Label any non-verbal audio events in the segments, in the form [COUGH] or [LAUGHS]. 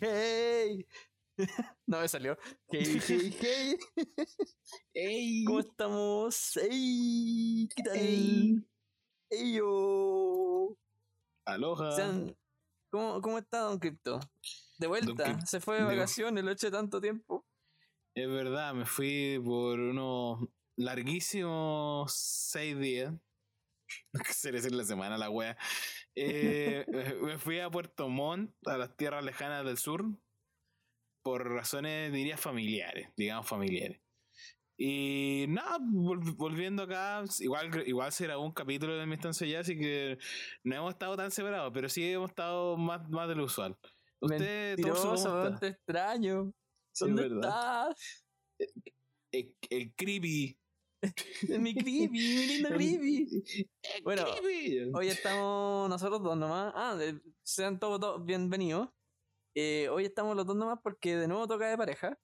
hey. [LAUGHS] No me salió. Hey, hey, [LAUGHS] hey. ¡Ey! ¿Cómo estamos? Hey, ¿qué tal? Ey. Hey, yo. Aloha. Sean- ¿Cómo, ¿Cómo está Don Crypto? De vuelta, se fue de vacaciones, lo eché tanto tiempo. Es verdad, me fui por unos larguísimos seis días. [LAUGHS] No quise decir la semana, la wea. Eh, me fui a Puerto Montt, a las tierras lejanas del sur, por razones, diría, familiares, digamos familiares. Y nada, vol- volviendo acá, igual, igual se grabó un capítulo de mi estancia allá, así que no hemos estado tan separados, pero sí hemos estado más, más de lo usual. Usted, Torso, ¿cómo Mentiroso, te extraño. Sí, ¿Dónde es verdad. estás? El, el creepy. [LAUGHS] Mi creepy, mi lindo creepy. Bueno, creepy. Hoy estamos nosotros dos nomás. Ah, de- sean todos, todos bienvenidos. Eh, hoy estamos los dos nomás porque de nuevo toca de pareja.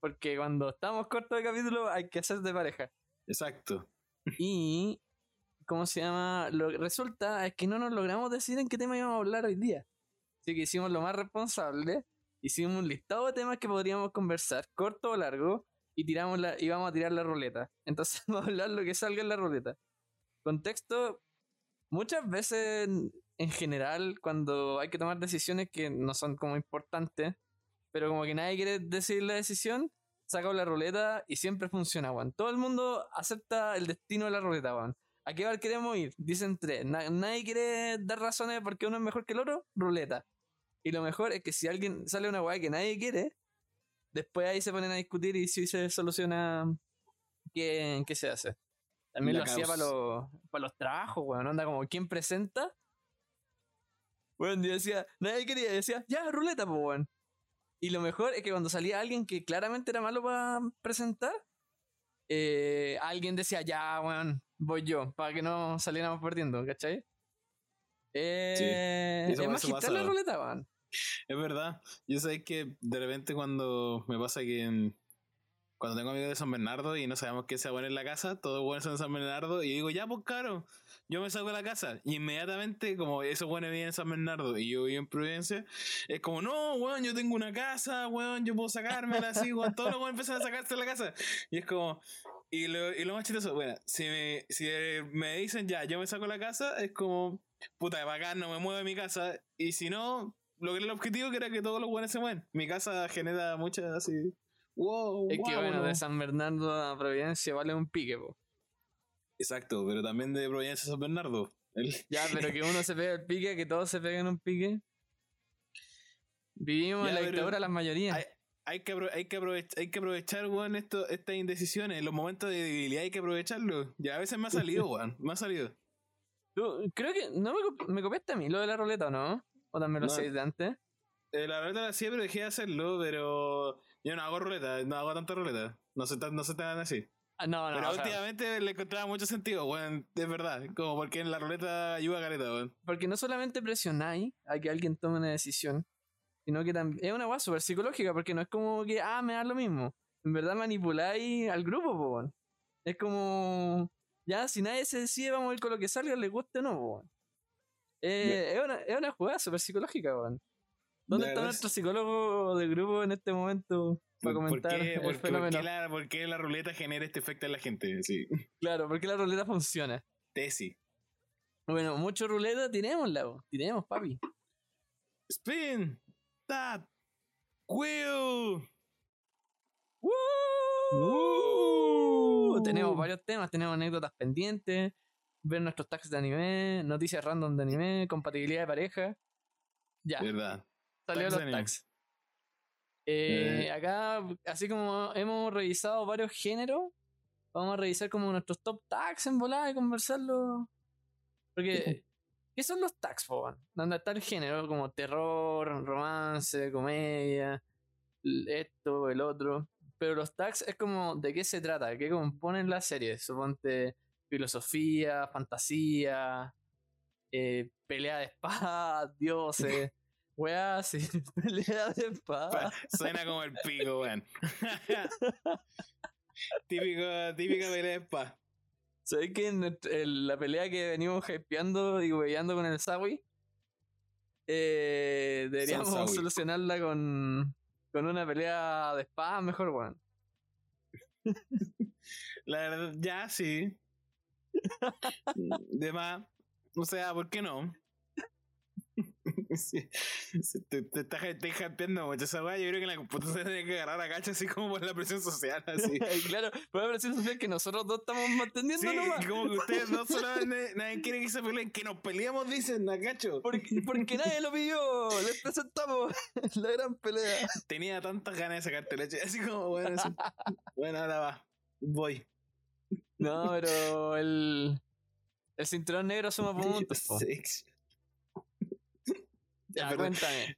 Porque cuando estamos cortos de capítulo hay que hacer de pareja. Exacto. Y, ¿cómo se llama? Lo que resulta es que no nos logramos decidir en qué tema íbamos a hablar hoy día. Así que hicimos lo más responsable. Hicimos un listado de temas que podríamos conversar, corto o largo, y tiramos la, y vamos a tirar la ruleta. [LAUGHS] Entonces vamos a hablar lo que salga en la ruleta. Contexto, muchas veces en- en general, cuando hay que tomar decisiones que no son como importantes, pero como que nadie quiere decidir la decisión, saca la ruleta y siempre funciona, weón. Todo el mundo acepta el destino de la ruleta, weón. ¿A qué bar queremos ir? Dicen tres. Na- nadie quiere dar razones porque uno es mejor que el otro, ruleta. Y lo mejor es que si alguien sale una weá que nadie quiere, después ahí se ponen a discutir y si se soluciona qué, qué se hace. También La lo hacía para los, para los trabajos, weón. Onda como quién presenta. Bueno, yo decía, nadie quería, decía, ya, ruleta, pues, weón. Y lo mejor es que cuando salía alguien que claramente era malo para presentar, eh, alguien decía, ya, weón, voy yo, para que no saliéramos perdiendo, ¿cachai? Eh, eso es magistral la ruleta, weón. Es verdad. Yo sé que de repente cuando me pasa que en- cuando tengo amigos de San Bernardo y no sabemos qué se va a poner en la casa, todos buenos son de San Bernardo y digo, ya pues caro, yo me saco de la casa. Y inmediatamente, como esos buenos viven en San Bernardo y yo vivo en Providencia, es como, no, weón, yo tengo una casa, weón, yo puedo sacármela así, weón, todos los buenos empiezan a sacarse de la casa. Y es como, y lo, y lo más chistoso, bueno, si me, si me dicen ya, yo me saco de la casa, es como, puta, bacán, no me muevo de mi casa. Y si no, logré el objetivo que era que todos los buenos se mueven. Mi casa genera muchas así. Wow, Es que wow, bueno, no. de San Bernardo a Providencia vale un pique, po. Exacto, pero también de Providencia a San Bernardo. El- [LAUGHS] Ya, pero que uno se pegue el pique, que todos se peguen un pique. Vivimos Ya, en la dictadura de las mayorías. hay, hay que, hay, que aprovechar, hay que aprovechar, weón, esto, estas indecisiones. Los momentos de debilidad hay que aprovecharlo. Ya a veces me ha salido, [LAUGHS] weón. Me ha salido. Tú- creo que no me, me copiaste a mí lo de la ruleta, ¿o no? ¿O también lo No. hacéis de antes? Eh, la ruleta la hacía, pero dejé de hacerlo, pero yo no hago ruleta, no hago tanta ruleta. No tan, no sé tan así. Ah, no, no. Pero o sea, últimamente le encontraba mucho sentido, weón, de verdad. Como porque en la ruleta ayuda a careta, weón. porque no solamente presionáis a que alguien tome una decisión, sino que también es una guay súper psicológica, porque no es como que, ah, me da lo mismo. En verdad manipuláis al grupo, po, weón. Es como, ya, si nadie se decide, vamos a ir con lo que salga, les guste o no, weón. Eh, es, una, es una jugada súper psicológica, weón. ¿Dónde La está nuestro psicólogo del grupo en este momento para ¿Por- comentar ¿Por qué, el por, por fenómeno? qué la, por qué la ruleta genera este efecto en la gente? Sí. Claro, porque la ruleta funciona. Tesis. Bueno, mucho ruleta, tirémosla, po. tiremos, papi. Spin. That. Wheel. ¡Woo! Tenemos varios temas, tenemos anécdotas pendientes, ver nuestros tags de anime, noticias random de anime, compatibilidad de pareja. Ya, ¿Verdad? salió tags los tags. Eh, Eh. Acá, así como hemos revisado varios géneros, vamos a revisar como nuestros top tags en volada y conversarlo. Porque, ¿qué son los tags, weón? Donde está el género, como terror, romance, comedia, esto, el otro. Pero los tags es como de qué se trata, qué componen la serie. Suponte filosofía, fantasía, eh, pelea de espadas, [LAUGHS] dioses, weá, sí, [LAUGHS] pelea de espadas. Pa- Suena como el pico, weón. [LAUGHS] Típico, típica pelea de spa. ¿Sabes que en, nuestra- en la pelea que venimos hypeando y weyando con el Sawi? eh, deberíamos solucionarla con, con una pelea de espada mejor, weón. La verdad, ya sí. [LAUGHS] De más. O sea, ¿por qué no? [LAUGHS] Sí, sí, te, te estás te hypeando mucho esa weá. Yo creo que la computadora tiene que agarrar a cacha así como por la presión social. Así. [LAUGHS] claro, por la presión social que nosotros dos estamos manteniendo Sí, nomás. como que ustedes no solamente nadie quiere que se peleen, que nos peleemos, dicen, a cacho. Porque, porque nadie lo pidió. Les presentamos la gran pelea. Tenía tantas ganas de sacarte leche, así como, bueno, así. bueno, ahora va, voy. No, pero el, el cinturón negro suma [LAUGHS] puntos. Ya, pero- cuéntame.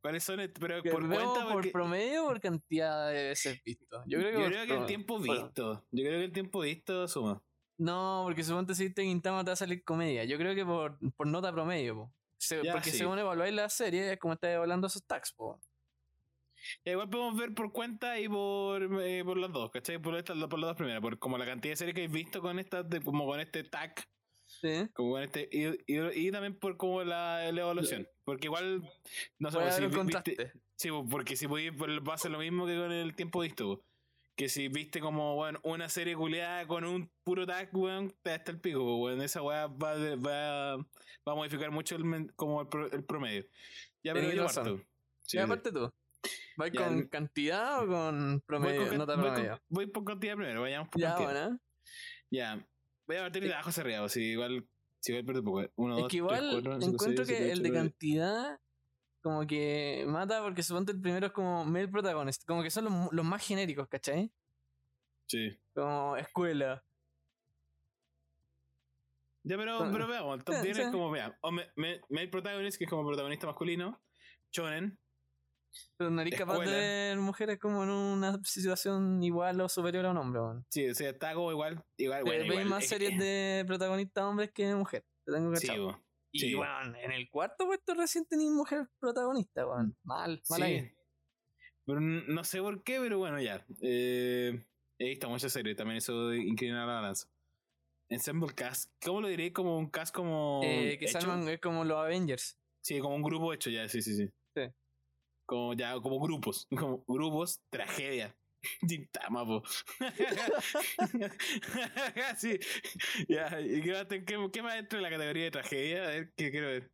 ¿Cuáles son? est- Pero ¿Que por cuenta, por porque promedio o por cantidad de veces visto? Yo creo que, yo por creo que el tiempo visto. Yo creo que el tiempo visto suma. No, porque suponte si viste Gintama te va a salir comedia. Yo creo que por, por nota promedio, po. Se- Ya, porque sí. según evaluáis la serie, es como estáis evaluando esos tags, po. Ya, igual podemos ver por cuenta y por, eh, por las dos, ¿cachai? Por, estas, por las dos primeras, por como la cantidad de series que habéis visto con estas, de- como con este tag, Sí. como con este, y, y, y también por como la, la evaluación. Porque igual, no sé, Voy pues, si viste-. Sí, pues, porque si podéis, pues, va a ser lo mismo que con el tiempo visto. Que si viste como, bueno, una serie culiada con un puro tag, weón, te hasta el pico, weón. Esa weá va, va, va a modificar mucho el, como el, el promedio. Ya, pero yo parto. Sí, y sí. aparte tú. ¿Vais Ya, con el- cantidad o con Voy, promedio? con can- nota voy con- voy por cantidad primero, vayamos por Ya, cantidad. bueno. Ya. Voy a partir de abajo hacia arriba, si igual, si igual pierdo poco. Uno, Es dos, que tres, igual cuatro, cinco, encuentro seis, que siete, el ocho, de cantidad como que mata porque suponte el primero es como male protagonist. Como que son los, los más genéricos, ¿cachai? Sí. Como escuela. Ya, pero, Con- pero veamos, el top [LAUGHS] Sí, 10 sí. es como, vea, o me- me- male protagonist, que es como protagonista masculino, shonen, Pero nariz capaz de Escuela. ver mujeres como en una situación igual o superior a un hombre, weón. sí, o sea, está como igual, igual, bueno, igual, más es- series de protagonistas hombres que de mujeres. Te tengo Sí, cachado. bo, y sí. weón, en el cuarto puesto recién tenéis mujer protagonista, weón. Mal, mal sí. ahí. Pero no sé por qué, pero bueno, ya. Eh, he visto muchas series, también eso inclina la balanza. Ensemble Cast, ¿cómo lo diré? Como un cast como. Eh, que salman es como los Avengers. Sí, como un grupo hecho ya, sí, sí, sí. Sí. Como ya, como grupos. [LAUGHS] Como grupos, tragedia. [LAUGHS] Gintama, po. [LAUGHS] sí. Ya, ¿y qué qué, qué más dentro de la categoría de tragedia? A ver, ¿qué quiero ver?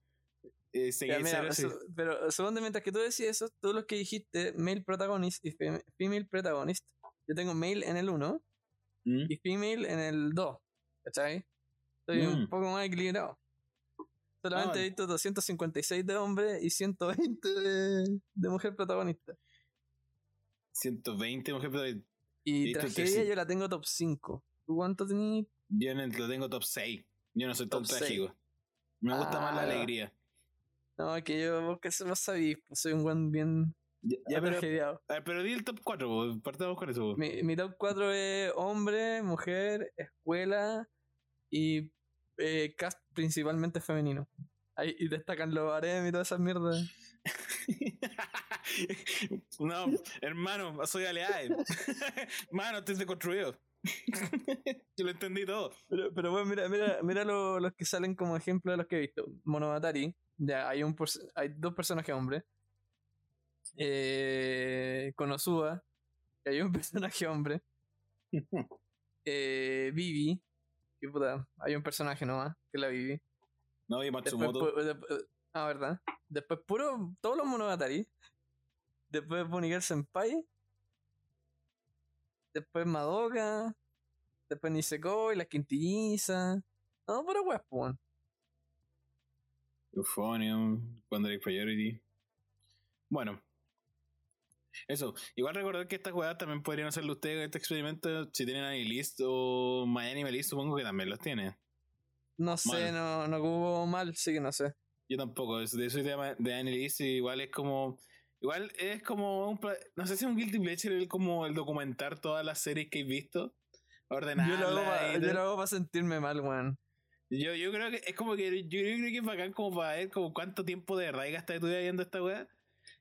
Eh, Ya, mira, su- pero suponte mientras que tú decís eso, todos los que dijiste, male protagonist y fem- female protagonist, yo tengo male en el 1 ¿Mm? y female en el 2. ¿Cachai? Estoy un Mm. poco más equilibrado. Solamente Ah, he visto 256 de hombre y 120 de, de mujer protagonista. 120 mujer protagonista. Y tragedia yo la tengo top 5. ¿Tú cuánto tenías? Yo en el- lo tengo top 6. Yo no soy tan Top seis. trágico. Me gusta más la Ah. alegría. No, que yo, vos que no sabís, pues soy un buen bien Ya, ya, pero, tragediado. a ver, pero di el top 4, partamos con eso. Mi, mi top 4 es hombre, mujer, escuela y eh, cast principalmente femenino. Ahí, y destacan los harem y todas esas mierdas. [LAUGHS] no, hermano, soy Aleae. [LAUGHS] Mano, estoy deconstruido. [LAUGHS] Yo lo entendí todo. Pero, pero bueno, mira, mira, mira lo- los que salen como ejemplo de los que he visto. Monogatari, ya hay un hay dos personajes hombres. Eh, Konosuba, que hay un personaje hombre. Eh, Vivi, que puta, hay un personaje nomás, que la Vivi. No, y Matsumoto. pu- después- ah, verdad. Después puro, todos los Monogatari. Después Bunny Senpai. Después Madoka. Después Nisekoi, la quintillizas. No, po, weón. Euphonium, Quandaric Priority. Bueno. Eso. Igual recordar que estas jugadas también podrían hacerlo ustedes este experimento si tienen Anilist o MyAnimalist, supongo que también los tiene. No sé, no, no hubo mal, sí que no sé. Yo tampoco, de eso de, de Annalise igual es como. Igual es como un. No sé si es un Guilty Pleasure el como el documentar todas las series que he visto. Yo Ordenarlas. lo hago para yo lo hago pa sentirme mal, weón. Yo, yo creo que es como que. Yo creo que es bacán como para ver como cuánto tiempo de verdad gastaste tú viendo esta weá.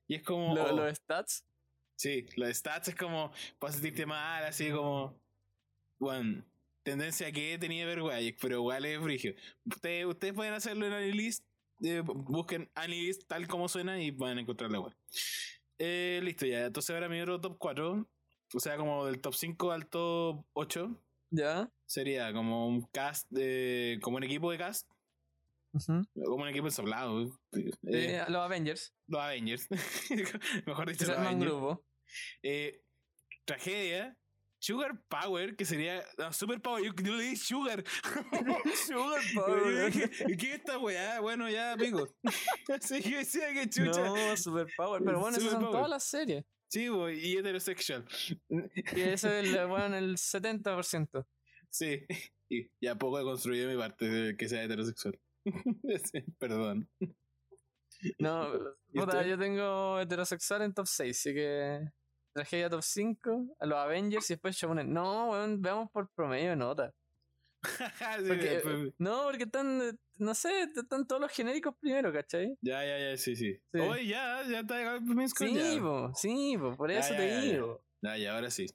Y es como. Lo- oh, Los stats. Sí, los stats es como para sentirte mal, así como. Bueno, tendencia que he tenido ver weá, pero igual es frigio. Ustedes, ustedes pueden hacerlo en Annalise eh, busquen Anilist tal como suena y van a encontrar la web. Eh, listo ya. Entonces ahora mi otro top 4. O sea, como del top 5 al top 8. ¿Ya? Sería como un cast de. como un equipo de cast. Ujú. Como un equipo ensamblado. Eh, Eh, los Avengers. los Avengers. [LAUGHS] Mejor dicho, los un Avengers. grupo. Eh, tragedia. Sugar Power, que sería. No, Super Power, yo, yo le di Sugar. [LAUGHS] Sugar [LAUGHS] Yo dije, ¿Qué es esta weá? Bueno, ya, amigo. [LAUGHS] Así que decía que chucha. No, Super Power. Pero bueno, esas son Power. todas las series. Sí, boy, y heterosexual. Y eso es el, bueno, el 70%. Sí. Y ya poco he construido mi parte de que sea heterosexual. Perdón. [LAUGHS] No, ¿Y puta, yo tengo heterosexual en top 6, así que tragedia top 5, a los Avengers y después Shonen. No, weón, veamos por promedio de nota. [LAUGHS] Sí, Porque, pues, no, porque están, eh, no sé, están todos los genéricos primero, ¿cachai? ya, ya, ya, sí, sí. Sí. Oye, ya, ya está score, Sí, ya. po, sí, po, por Ya, eso ya, te ya, ya. digo. Ya, ya, ahora sí.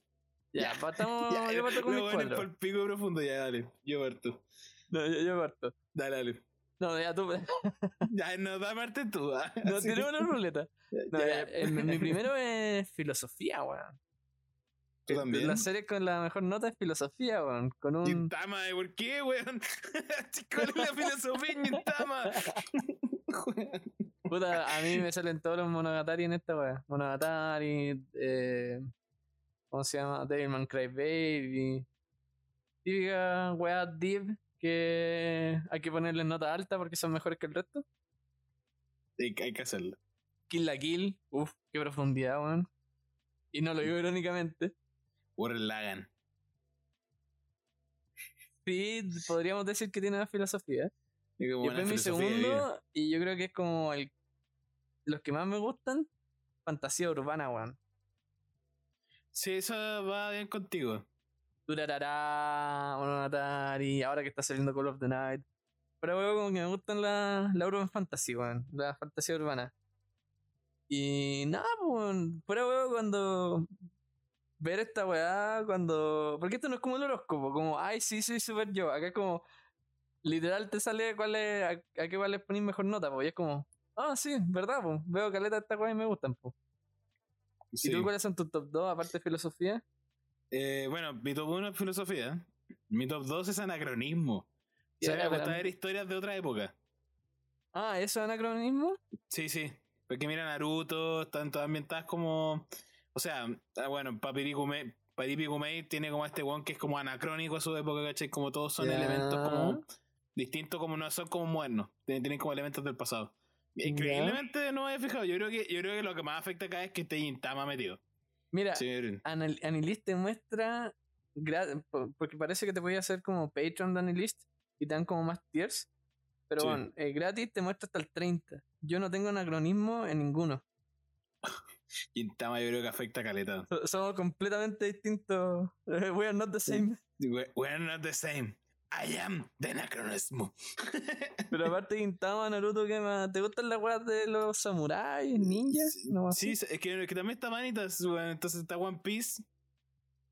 Ya, partamos, [LAUGHS] Ya, yo parto con mis lo bueno por el pico profundo, ya, dale. Yo parto. No, yo, yo parto. Dale, dale. No, ya tú. [LAUGHS] Ya, no, da parte tú. ah. [LAUGHS] No, Sí. tiremos una ruleta. No, Ya, ya, ya. eh, mi primero es filosofía, weón. [LAUGHS] ¿Tú también? La serie con la mejor nota es filosofía, weón. Con un. Gintama, ¿por qué, weón? ¿Cuál es la filosofía en Gintama? Puta, a mí me salen todos los Monogatari en esta weá. Monogatari, eh, ¿cómo se llama? Devilman Crybaby. Típica weá deep que hay que ponerle nota alta porque son mejores que el resto. hay, hay que hacerlo. Kill la Kill, uff, qué profundidad, weón. Y no lo digo irónicamente. Warren Lagan. Sí, podríamos decir que tiene una filosofía. Y Y como una después mi segundo, y yo creo que es como el, los que más me gustan, fantasía urbana, weón. Sí, eso va bien contigo. Durarará, Monogatari, ahora que está saliendo Call of the Night. Pero weón, como que me gustan la, la urban fantasy, weón. La fantasía urbana. Y nada, pues, weón. Fuera weón, cuando ver esta weá, cuando. Porque esto no es como el horóscopo, como, ay, sí, soy super yo. Acá es como, literal te sale cuál es, a, a qué cuál le ponís mejor nota, pues. Y es como, ah, sí, verdad, pues. Veo caleta de esta weá y me gustan, pues. Sí. ¿Y tú cuáles son tus top 2 aparte de filosofía? Eh, bueno, mi top 1 es filosofía. Mi top 2 es anacronismo. O sea, me gusta ver historias de otra época. Ah, ¿eso es anacronismo? Sí, sí. Porque mira, Naruto, están todas ambientadas como. O sea, ah, bueno, Papirikumei Papirikumei tiene como este one que es como anacrónico a su época, ¿cachai? Como todos son elementos como distintos, como no son como modernos. Tienen, tienen como elementos del pasado. Increíblemente no me he fijado. Yo creo que, yo creo que lo que más afecta acá es que esté Gintama metido. Mira, Sí, Anal- Anilist te muestra, porque parece que te podía hacer como Patreon de Anilist y te dan como más tiers, pero Sí. bueno, eh, gratis te muestra hasta el 30. Yo no tengo anacronismo en ninguno. [LAUGHS] Gintama yo creo que afecta a caleta. So- somos completamente distintos. [LAUGHS] We are not the same. We- We're not the same. I am the anacronismo. [LAUGHS] Pero aparte de Gintama, Naruto, ¿qué más? ¿Te gustan las weas de los samuráis, ninjas? No, Sí, es que, que también está Vanitas, bueno, entonces está One Piece,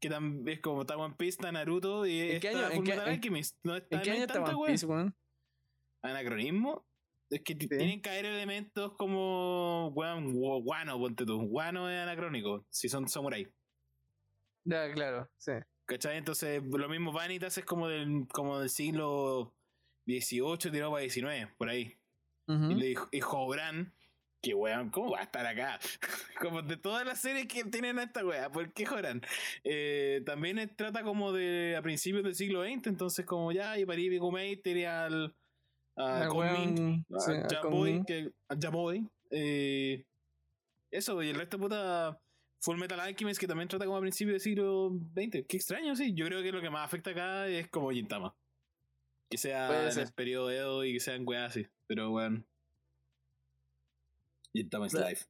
que también es como está One Piece, está Naruto y ¿En qué año- en Fullmetal qué- en- Alchemist. No está, ¿En qué no hay año está tanta One. Piece, weón? Anacronismo. Es que tienen que haber elementos como weón, gu- guano, ponte tú. Guano es anacrónico, si son samurai. Ya, claro, sí. ¿Cachai? Entonces, lo mismo Vanitas es como del, como del siglo XVIII tirado para XIX, por ahí. Y le dijo, y Jobran, que weón, ¿cómo va a estar acá? [LAUGHS] como de todas las series que tienen a esta wea, ¿por qué Jobran? Eh, también trata como de a principios del siglo XX, entonces como ya, y para ir Kumei tenía al a Jaboy, que a Jaboy, eh, eso, y el resto puta Full Metal Alchemist que también trata como a principios del siglo XX. Qué extraño, sí. Yo creo que lo que más afecta acá es como Gintama. Que sea en el periodo Edo y que sean weas así. Pero weón. Gintama is life.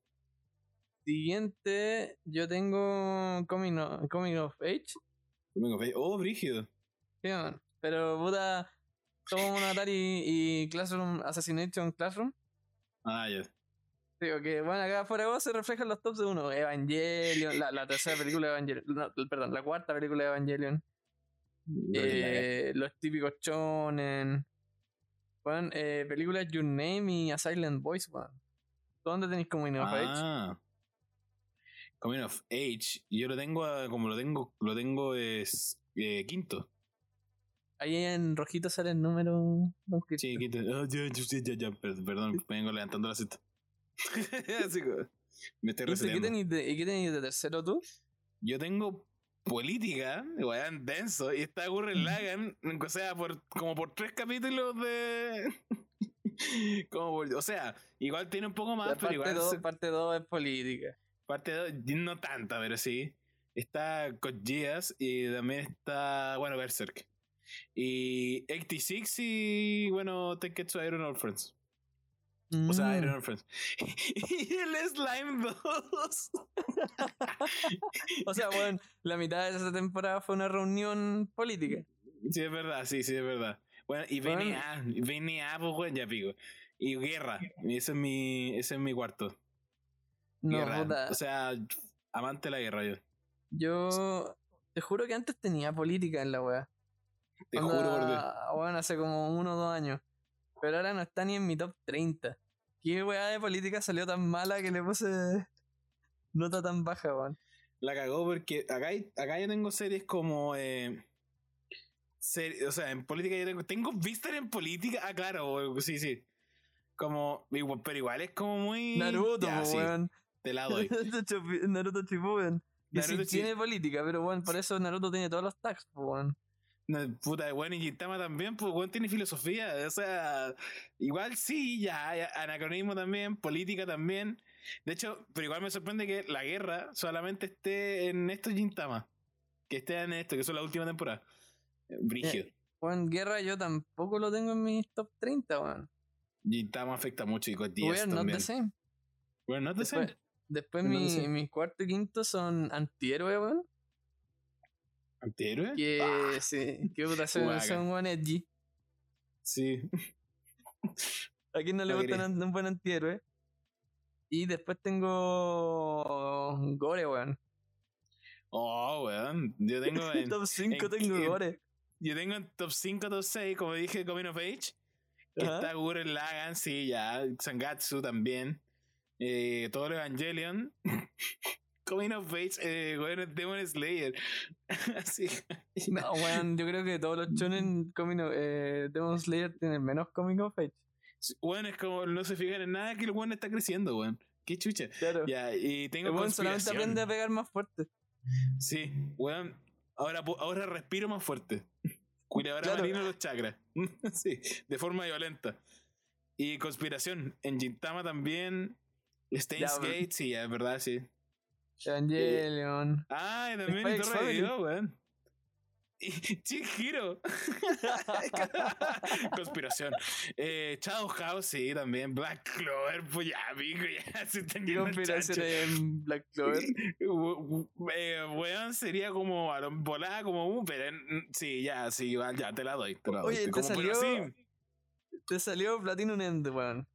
Siguiente, yo tengo Coming of, Coming of Age. Domingo Fe- Oh, brígido. Sí, man. Pero puta, un Atari y Classroom, Assassination Classroom. Ah, ya. Digo que, bueno, acá afuera de vos se reflejan los tops de uno. Evangelion, la, la tercera película de Evangelion. No, perdón, la cuarta película de Evangelion. Eh, los típicos chonen. Weón, eh, películas Your Name y A Silent Voice, weón. ¿Dónde tenéis Coming of Age? Ah. Coming of Age. Yo lo tengo, a- como lo tengo, lo tengo es eh, quinto. Ahí en rojito sale el número. Sí, quinto. Ah, ya, ya, ya, ya, ya, per- Perdón, me vengo levantando la cita. [LAUGHS] Así que me estoy ¿Y ¿Qué tenéis de, ¿Y qué tenéis de tercero tú? Yo tengo política, weón, denso, y está Gurren Lagan, o sea, por, como por tres capítulos de... [LAUGHS] como por- o sea, igual tiene un poco más, pero igual 2 se- parte dos es política. parte dos, no tanta, pero sí. Está Geass y también está, bueno, Berserk. Y 86 y, bueno, Tenketsu Iron All Friends. O sea, Mm. Iron Friends. [LAUGHS] y el Slime 2. O sea, bueno, la mitad de esa temporada fue una reunión política. Sí, es verdad, sí, sí, es verdad. Bueno, y Bueno. VNA, VNA, pues, weón, ya pico. Y Guerra, y ese es mi, ese es mi cuarto. No, guerra. puta. O sea, amante de la guerra yo. Yo te juro que antes tenía política en la weá. Te Onda, juro por Dios. Bueno, hace como uno o dos años. Pero ahora no está ni en mi top 30. ¿Qué weá de política salió tan mala que le puse [LAUGHS] nota tan baja, weón? La cagó porque acá, hay- acá yo tengo series como. Eh, seri- o sea, en política yo tengo. ¿Tengo Vistar en política? Ah, claro, weón, sí, sí. Como. Pero igual es como muy. Naruto, Ya, sí, weón. te la doy. [LAUGHS] Naruto Shippuden. Sí Naruto Chi- tiene política, pero bueno, por eso Naruto tiene todos los tags, weón. Puta, bueno, y Gintama también, pues, bueno, tiene filosofía. O sea, igual sí, ya, ya, anacronismo también, política también. De hecho, pero igual me sorprende que la guerra solamente esté en estos Gintama. Que esté en esto, que son la última temporada. Eh, Brígido. Weón, guerra yo tampoco lo tengo en mis top 30, weón. Gintama afecta mucho y con 10 We're not también. the same. Bueno, no te Después, sé. después We're not mi, the same. mi cuarto y quinto son antihéroe, weón. ¿Antihéroe? Que Ah, sí, que puta, [LAUGHS] son, son buen edgy. sí. [LAUGHS] ¿A quién no le gusta un un buen antihéroe? Y después tengo Gore, weón. Oh, weón. Yo tengo [LAUGHS] en, top 5 en- tengo en- Gore. yo tengo en top 5, top 6, como dije, Coming of Age. Que está Gurren Lagann, sí, ya. Sangatsu también. Eh, todo el Evangelion. Coming of Age, eh, bueno, Demon Slayer. [LAUGHS] Así. No, weón, yo creo que todos los shonen coming of- eh, Demon Slayer tienen menos coming of age. Bueno, es como no se fijan en nada que el weón está creciendo, weón. Qué chucha. Claro. Ya, y tengo weón solamente aprende a pegar más fuerte. Sí, weón. Ahora, ahora respiro más fuerte. Cuidado, ahora Claro. marino los chakras. [LAUGHS] sí, de forma violenta. Y conspiración. En Gintama también. Steins Ya, Gate, sí, es verdad, sí. Evangelion. Ah, y también Spy Torre de. Dios, weón. [LAUGHS] Chihiro. [LAUGHS] Conspiración. Eh, Shadow House, sí, también. Black Clover, pues ya, pico, ya [LAUGHS] se están ¿Qué yendo al conspiración en Black Clover? Eh, weón, sería como volada como un, pero en- sí, ya, sí, ya te la doy. Te la doy. Oye, te Como, salió- sí, Te salió Platinum End, weón.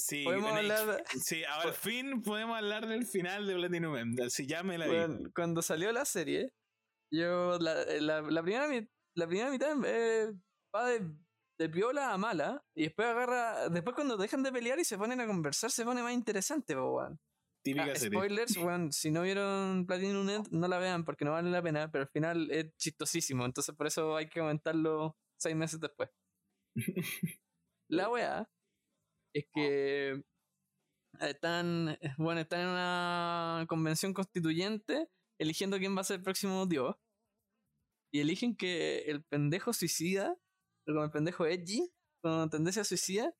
Sí, Podemos hablar- sí, [LAUGHS] al fin podemos hablar del final de Platinum End. Así ya me la vi. Weón, cuando salió la serie, yo la, la, la primera, la primera mitad eh, va de, de piola a mala y después agarra, después cuando dejan de pelear y se ponen a conversar se pone más interesante, weón. Típica Ah, serie. spoilers, weón, si no vieron Platinum End no la vean porque no vale la pena, pero al final es chistosísimo, entonces por eso hay que comentarlo seis meses después. [LAUGHS] la weá es que están, bueno, están en una convención constituyente eligiendo quién va a ser el próximo dios. Y eligen que el pendejo suicida, como el pendejo edgy, con tendencia suicida,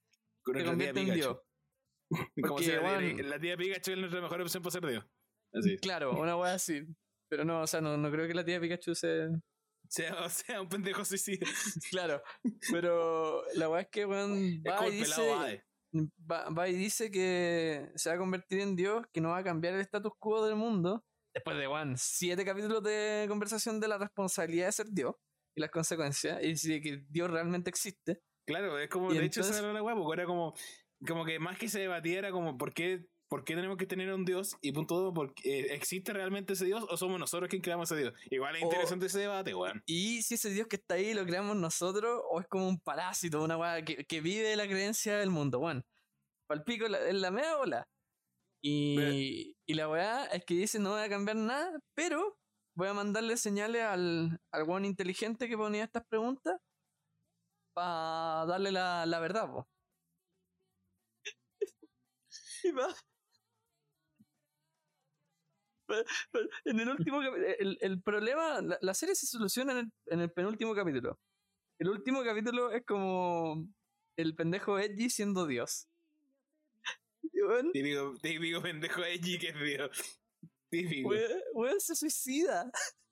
Con se convierte en dios. [LAUGHS] Como si la, tía, weón- la tía Pikachu es nuestra mejor opción para ser Dios. Así. Claro, una wea así. Pero no, o sea, no, no creo que la tía Pikachu se. Sea, o [LAUGHS] sea, un pendejo suicida. [LAUGHS] Claro. Pero la wea es que, weón, Es va como y el pelado dice. Va, va y dice que se va a convertir en Dios, que no va a cambiar el status quo del mundo. Después de Juan, siete capítulos de conversación de la responsabilidad de ser Dios y las consecuencias, y dice que Dios realmente existe. Claro, es como, Y de hecho, esa era la guapo, era como, como que más que se debatiera como por qué ¿por qué tenemos que tener un Dios? Y punto dos, porque, eh, ¿existe realmente ese Dios o somos nosotros quien creamos ese Dios? Igual es O- interesante ese debate, weón. Y si ese Dios que está ahí lo creamos nosotros, o es como un parásito, una weá que, que vive la creencia del mundo, weón. Palpico la- en la media ola. Y, y la weá es que dice no voy a cambiar nada, pero voy a mandarle señales al, al weón inteligente que ponía estas preguntas para darle la, la verdad, po. [LAUGHS] Y va- En el último capi- el, el problema, la, la serie se soluciona en el, en el penúltimo capítulo. El último capítulo es como el pendejo Edgy siendo Dios. Weón, Típico, típico pendejo edgy que es Dios. Típico. weón, weón se suicida.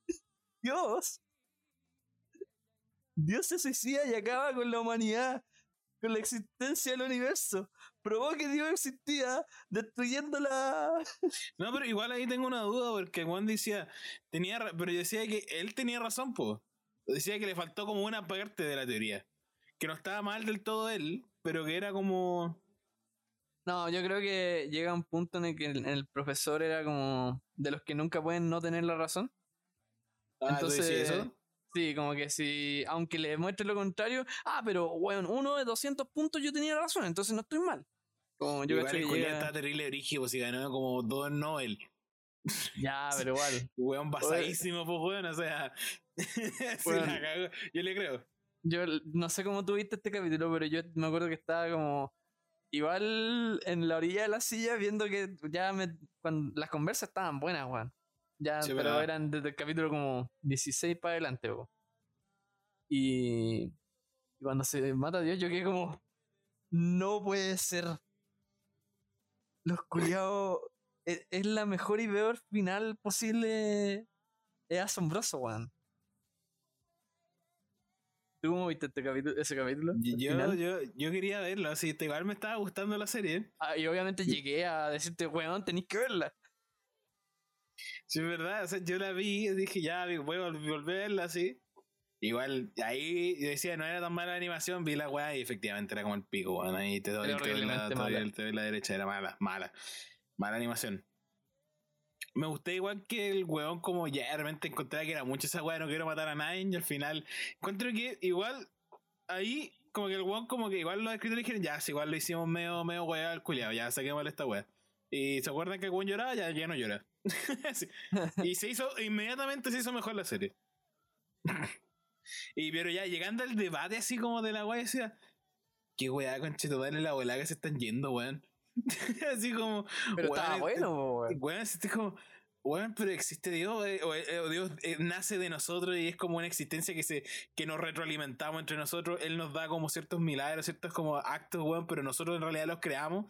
[LAUGHS] Dios. Dios se suicida y acaba con la humanidad, con la existencia del universo. Probó que Dios existía destruyendo la... No, pero igual ahí tengo una duda porque Juan decía, tenía, pero yo decía que él tenía razón, po. Decía que le faltó como una parte de la teoría. Que no estaba mal del todo él, pero que era como... No, yo creo que llega un punto en el que el, el profesor era como de los que nunca pueden no tener la razón. Ah, ¿tú decías Entonces, eso? sí, como que si, aunque le demuestre lo contrario, ah, pero bueno, uno de 200 puntos yo tenía razón, entonces no estoy mal. Como yo Igual cacho el que Julián llega- está terrible brígido, pues si ganó como dos Nobel. [LAUGHS] Ya, pero igual. Weón basadísimo, pues weón, o sea... [LAUGHS] la cagó. Yo le creo. Yo no sé cómo tuviste este capítulo, pero yo me acuerdo que estaba como igual en la orilla de la silla viendo que ya me, cuando las conversas estaban buenas, weón. Ya, Sí, pero verdad. eran desde el capítulo como 16 para adelante, weón. Y, y cuando se mata a Dios, yo quedé como no puede ser. Los culiados es, es la mejor y peor final posible. Es asombroso, weón. ¿Tú cómo viste este capítulo, ese capítulo? Yo, yo, yo quería verlo, así, igual me estaba gustando la serie. Ah, y obviamente llegué a decirte, weón, tenéis que verla. Sí, es verdad, o sea, yo la vi y dije, ya, voy a vol- volver a verla así. Igual, ahí yo decía, no era tan mala la animación, vi la weá y efectivamente era como el pico, weón. Ahí te doy, Era te doy la, te doy te doy la derecha, era mala, mala. Mala animación. Me gustó igual que el weón, como ya realmente encontré que era mucho esa weá, no quiero matar a nadie, y al final encuentro que igual ahí, como que el weón, como que igual los escritores dijeron, ya, si igual lo hicimos medio, medio weá al culiado, ya saquemos esta weá. Y se acuerdan que el weón lloraba, ya, ya no llora. [LAUGHS] Sí. Y se hizo, inmediatamente se hizo mejor la serie. Y pero ya llegando al debate así como de la weá, decía, qué weá, conchetumare la weá que se están yendo, weón. [LAUGHS] así como, Pero estaba bueno, weón. Weón, es como, weón, pero existe Dios, eh, o, eh, o Dios eh, nace de nosotros y es como una existencia que se que nos retroalimentamos entre nosotros. Él nos da como ciertos milagros, ciertos como actos, weón, pero nosotros en realidad los creamos.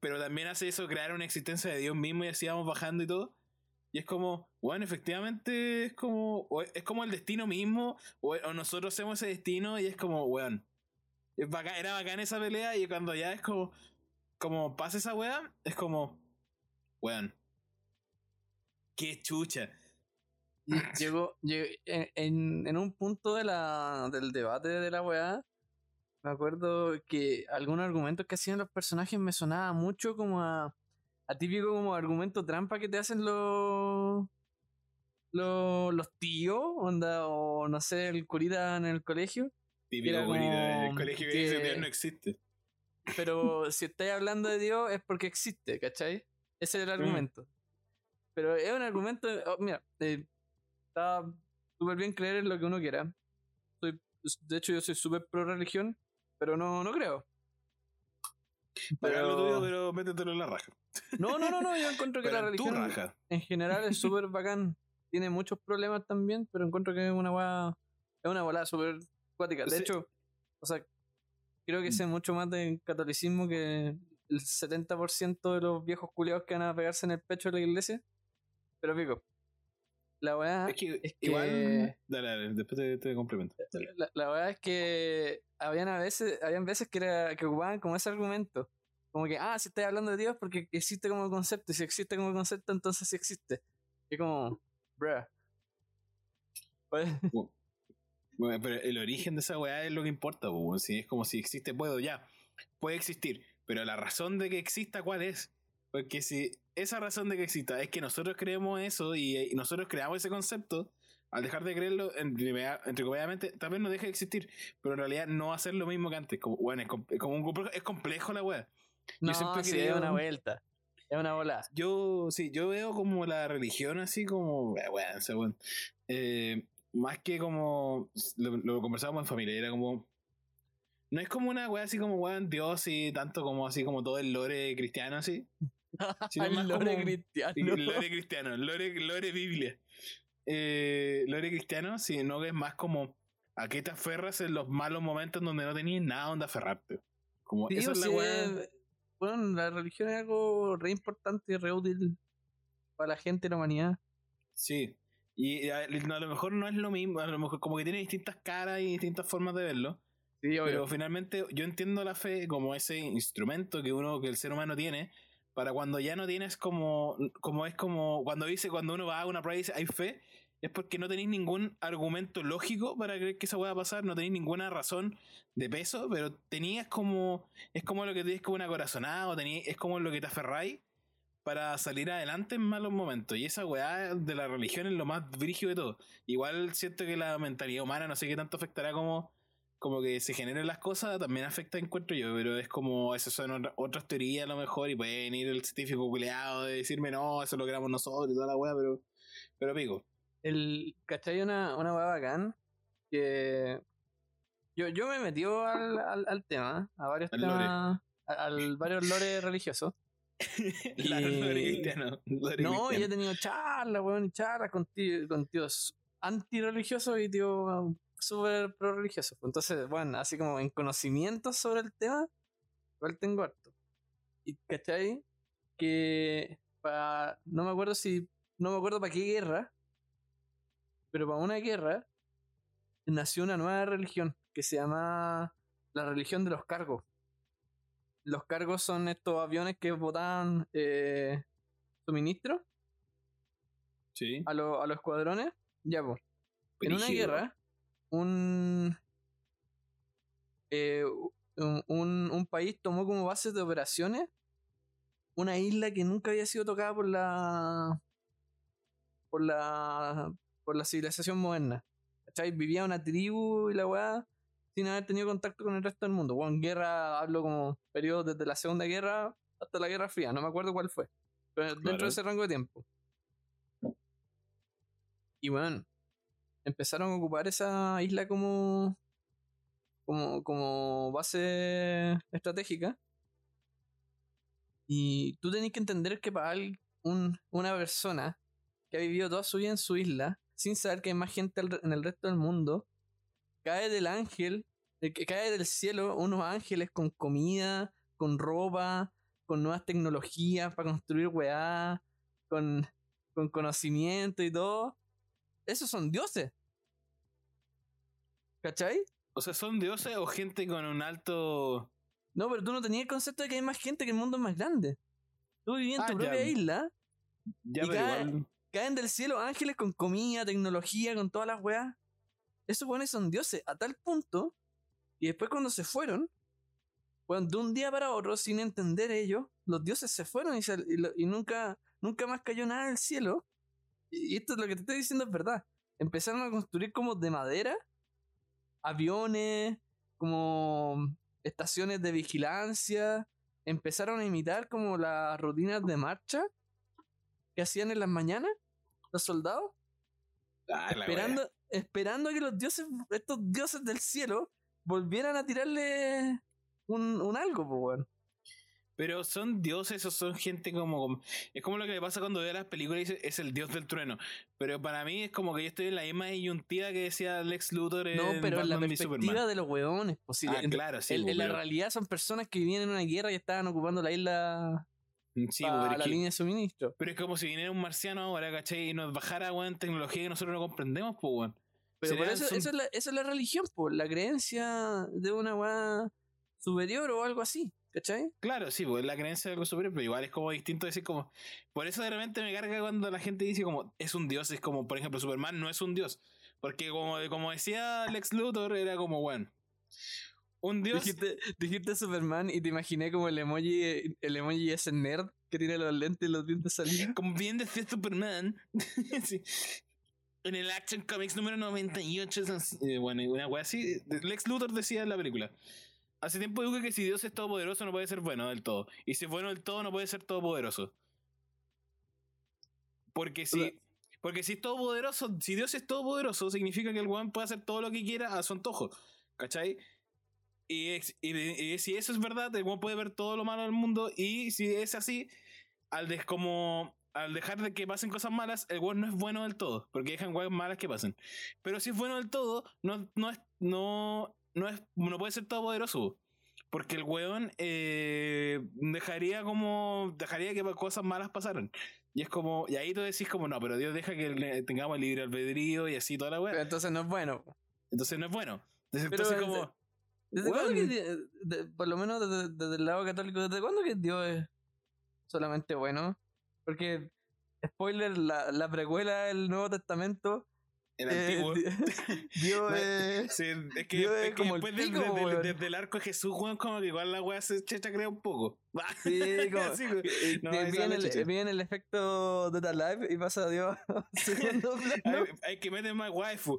Pero también hace eso crear una existencia de Dios mismo y así vamos bajando y todo. Y es como, bueno, efectivamente es como, es como el destino mismo, o, nosotros hacemos ese destino y es como, weón. Bacán- era bacán esa pelea y cuando ya es como, como pasa esa weá, es como, weón. Qué chucha. [CLEARS THROAT] Llegó, en- en un punto de la, del debate de la weá, me acuerdo que algunos argumentos que hacían los personajes me sonaba mucho como a, a típico como argumento trampa que te hacen los los, los tíos, onda, o no sé, el curita en el colegio. Típico Era bonita, el colegio que, que- dice Dios no existe. Pero [LAUGHS] si estáis hablando de Dios es porque existe, ¿cachai? Ese es el Mm. argumento. Pero es un argumento. oh, mira, eh, está súper bien creer en lo que uno quiera. Soy, de hecho, yo soy súper pro religión, pero no, no creo. Pagar lo tuyo, Pero, métetelo en la raja. no, no, no, no, yo [LAUGHS] encuentro que Pero la en religión raja. en general es súper bacán. Tiene muchos problemas también, pero encuentro que es una weá. Es una volada súper cuática. De Sí. hecho, o sea, creo que sé mucho más de catolicismo que el 70% de los viejos culiados que van a pegarse en el pecho de la iglesia. Pero pico. La weá. Es que, es que- igual. Dale, dale, después te, te complemento. Dale. La, la es que habían a veces, habían veces que, era, que ocupaban como ese argumento. Como que, ah, si estás hablando de Dios porque existe como concepto, y si existe como concepto, entonces sí existe. Y como, bruh. Pues, [LAUGHS] Bueno, pero el origen de esa weá es lo que importa. Si es como si existe, puedo ya. Puede existir. Pero la razón de que exista, ¿cuál es? Porque si esa razón de que exista es que nosotros creemos eso y, y nosotros creamos ese concepto, al dejar de creerlo, entre tal vez no deje de existir, pero en realidad no va a ser lo mismo que antes. Como, bueno, es, como un, es complejo la wea. No, siempre sí, es una vuelta. Es una bola. Yo, sí, yo veo como la religión así como, bueno, eh, más que como, lo, lo conversábamos en familia, era como, no es como una wea así como weón Dios y tanto como así como todo el lore cristiano así. [LAUGHS] lore cristiano. Lore cristiano, lore, lore Biblia. Eh, lore cristiano, sino que es más como a qué te aferras en los malos momentos donde no tenías nada donde aferrarte. Como esa es la wea. Bueno, la religión es algo re importante y re útil para la gente la humanidad. Sí. Y a, a, lo mejor no es lo mismo, a lo mejor como que tiene distintas caras y distintas formas de verlo. Pero finalmente yo entiendo la fe como ese instrumento que uno, que el ser humano tiene, para cuando ya no tienes como, como es como, cuando dice, cuando uno va a una prueba y dice, hay fe, es porque no tenéis ningún argumento lógico para creer que esa pueda pasar, no tenéis ninguna razón de peso, pero tenías como, es como lo que tienes como una corazonada, o tenías, es como lo que te aferráis para salir adelante en malos momentos. Y esa weá de la religión es lo más brígido de todo. Igual siento que la mentalidad humana no sé qué tanto afectará como como que se generen las cosas también afecta encuentro yo, pero es como, esas son otras teorías a lo mejor y pueden ir el científico culeado de decirme no, eso lo creamos nosotros y toda la weá, pero, pero pico. El, ¿cachai? Una, una weá bacán que yo, yo me metí al, al, al tema, a varios temas, al varios lores [LAUGHS] religiosos. la lore cristiano. no, yo he tenido charlas, weón, y charlas con, tíos, con tíos antirreligiosos y tío súper pro religioso. Entonces, bueno, así como en conocimiento sobre el tema, igual tengo harto. Y ¿cachai? Que para. No me acuerdo si. No me acuerdo para qué guerra. Pero para una guerra nació una nueva religión que se llama la religión de los cargos. Los cargos son estos aviones que botaban eh, suministro sí. a, a los escuadrones. Ya, pues. En una guerra, un, eh, un, un, país tomó como base de operaciones una isla que nunca había sido tocada por la por la por la civilización moderna. Vivía una tribu y la weá sin haber tenido contacto con el resto del mundo. Bueno, en guerra hablo como periodo desde la Segunda Guerra hasta la Guerra Fría, no me acuerdo cuál fue. Pero dentro de ese rango de tiempo. Y bueno, empezaron a ocupar esa isla como, como, como base estratégica. Y tú tenés que entender que para un, una persona que ha vivido toda su vida en su isla, sin saber que hay más gente en el resto del mundo, cae del ángel, que cae del cielo unos ángeles con comida, con ropa, con nuevas tecnologías para construir weá, con, con conocimiento y todo esos son dioses. ¿Cachai? O sea, ¿son dioses o gente con un alto. No, pero tú no tenías el concepto de que hay más gente que el mundo es más grande. Tú vivías en tu ah, propia isla. Ya, y caen, caen del cielo ángeles con comida, tecnología, con todas las weas. Esos weones son dioses a tal punto. Y después cuando se fueron, bueno, de un día para otro, sin entender ellos, los dioses se fueron y, y nunca, nunca más cayó nada del cielo. Y esto es lo que te estoy diciendo es verdad. Empezaron a construir como de madera aviones, como estaciones de vigilancia. Empezaron a imitar como las rutinas de marcha que hacían en las mañanas los soldados. Ah, esperando, esperando a que los dioses, estos dioses del cielo, volvieran a tirarle un, un algo, pues, bueno. Pero son dioses o son gente como. Es como lo que me pasa cuando veo las películas y dice es el dios del trueno. Pero para mí es como que yo estoy en la misma disyuntiva que decía Lex Luthor en No, pero en la perspectiva de los hueones. Pues, ah, claro, sí. En, pues, la realidad son personas que vivían en una guerra y estaban ocupando la isla. Mm, sí, pues, la línea de suministro. Pero es como si viniera un marciano ahora, ¿cachai? Y nos bajara, weón, tecnología que nosotros no comprendemos, pues, weón. Pero por eso, esa, es la, esa es la religión, pues, la creencia de una weá superior o algo así. ¿Cachai? Claro, sí, pues la creencia de algo superior, pero igual es como distinto decir como. Por eso de repente me carga cuando la gente dice como es un dios, es como, por ejemplo, Superman no es un dios. Porque como, como decía Lex Luthor, era como, bueno. Un dios. Dijiste, dijiste, Superman y te imaginé como el emoji, el emoji ese nerd que tiene los lentes y los dientes salidos. [LAUGHS] Como bien decía Superman. [LAUGHS] sí. En el Action Comics número 98, eh, bueno, una wea así, Lex Luthor decía en la película. Hace tiempo digo que si Dios es todopoderoso no puede ser bueno del todo. Y si es bueno del todo no puede ser todopoderoso. Porque si, porque si es todopoderoso, si Dios es todopoderoso, significa que el weón puede hacer todo lo que quiera a su antojo. ¿Cachai? Y, y, si eso es verdad, el weón puede ver todo lo malo del mundo. Y si es así, al, de, como, al dejar de que pasen cosas malas, el weón no es bueno del todo. Porque dejan weas malas que pasen. Pero si es bueno del todo, no, no, es, no, no, es, no puede ser todopoderoso. Porque el weón eh, dejaría como. dejaría que cosas malas pasaran. Y es como, y ahí tú decís como, no, pero Dios deja que tengamos el libre albedrío y así toda la weá. Pero entonces no es bueno. Entonces no es bueno. Entonces, como... ¿Desde cuándo que, por lo menos desde, el lado católico, ¿desde cuándo que Dios es solamente bueno? Porque, spoiler, la, la precuela del Nuevo Testamento el antiguo. [LAUGHS] Dios es. Sí, es que, Dios es, como después el pico, desde, desde, el arco de Jesús, weón, como que igual la weá se crea un poco. [LAUGHS] Sí, como. sí, no, viene, el, viene el efecto de The Live y pasa a Dios [LAUGHS] segundo plano. Hay, hay, que meter más waifu.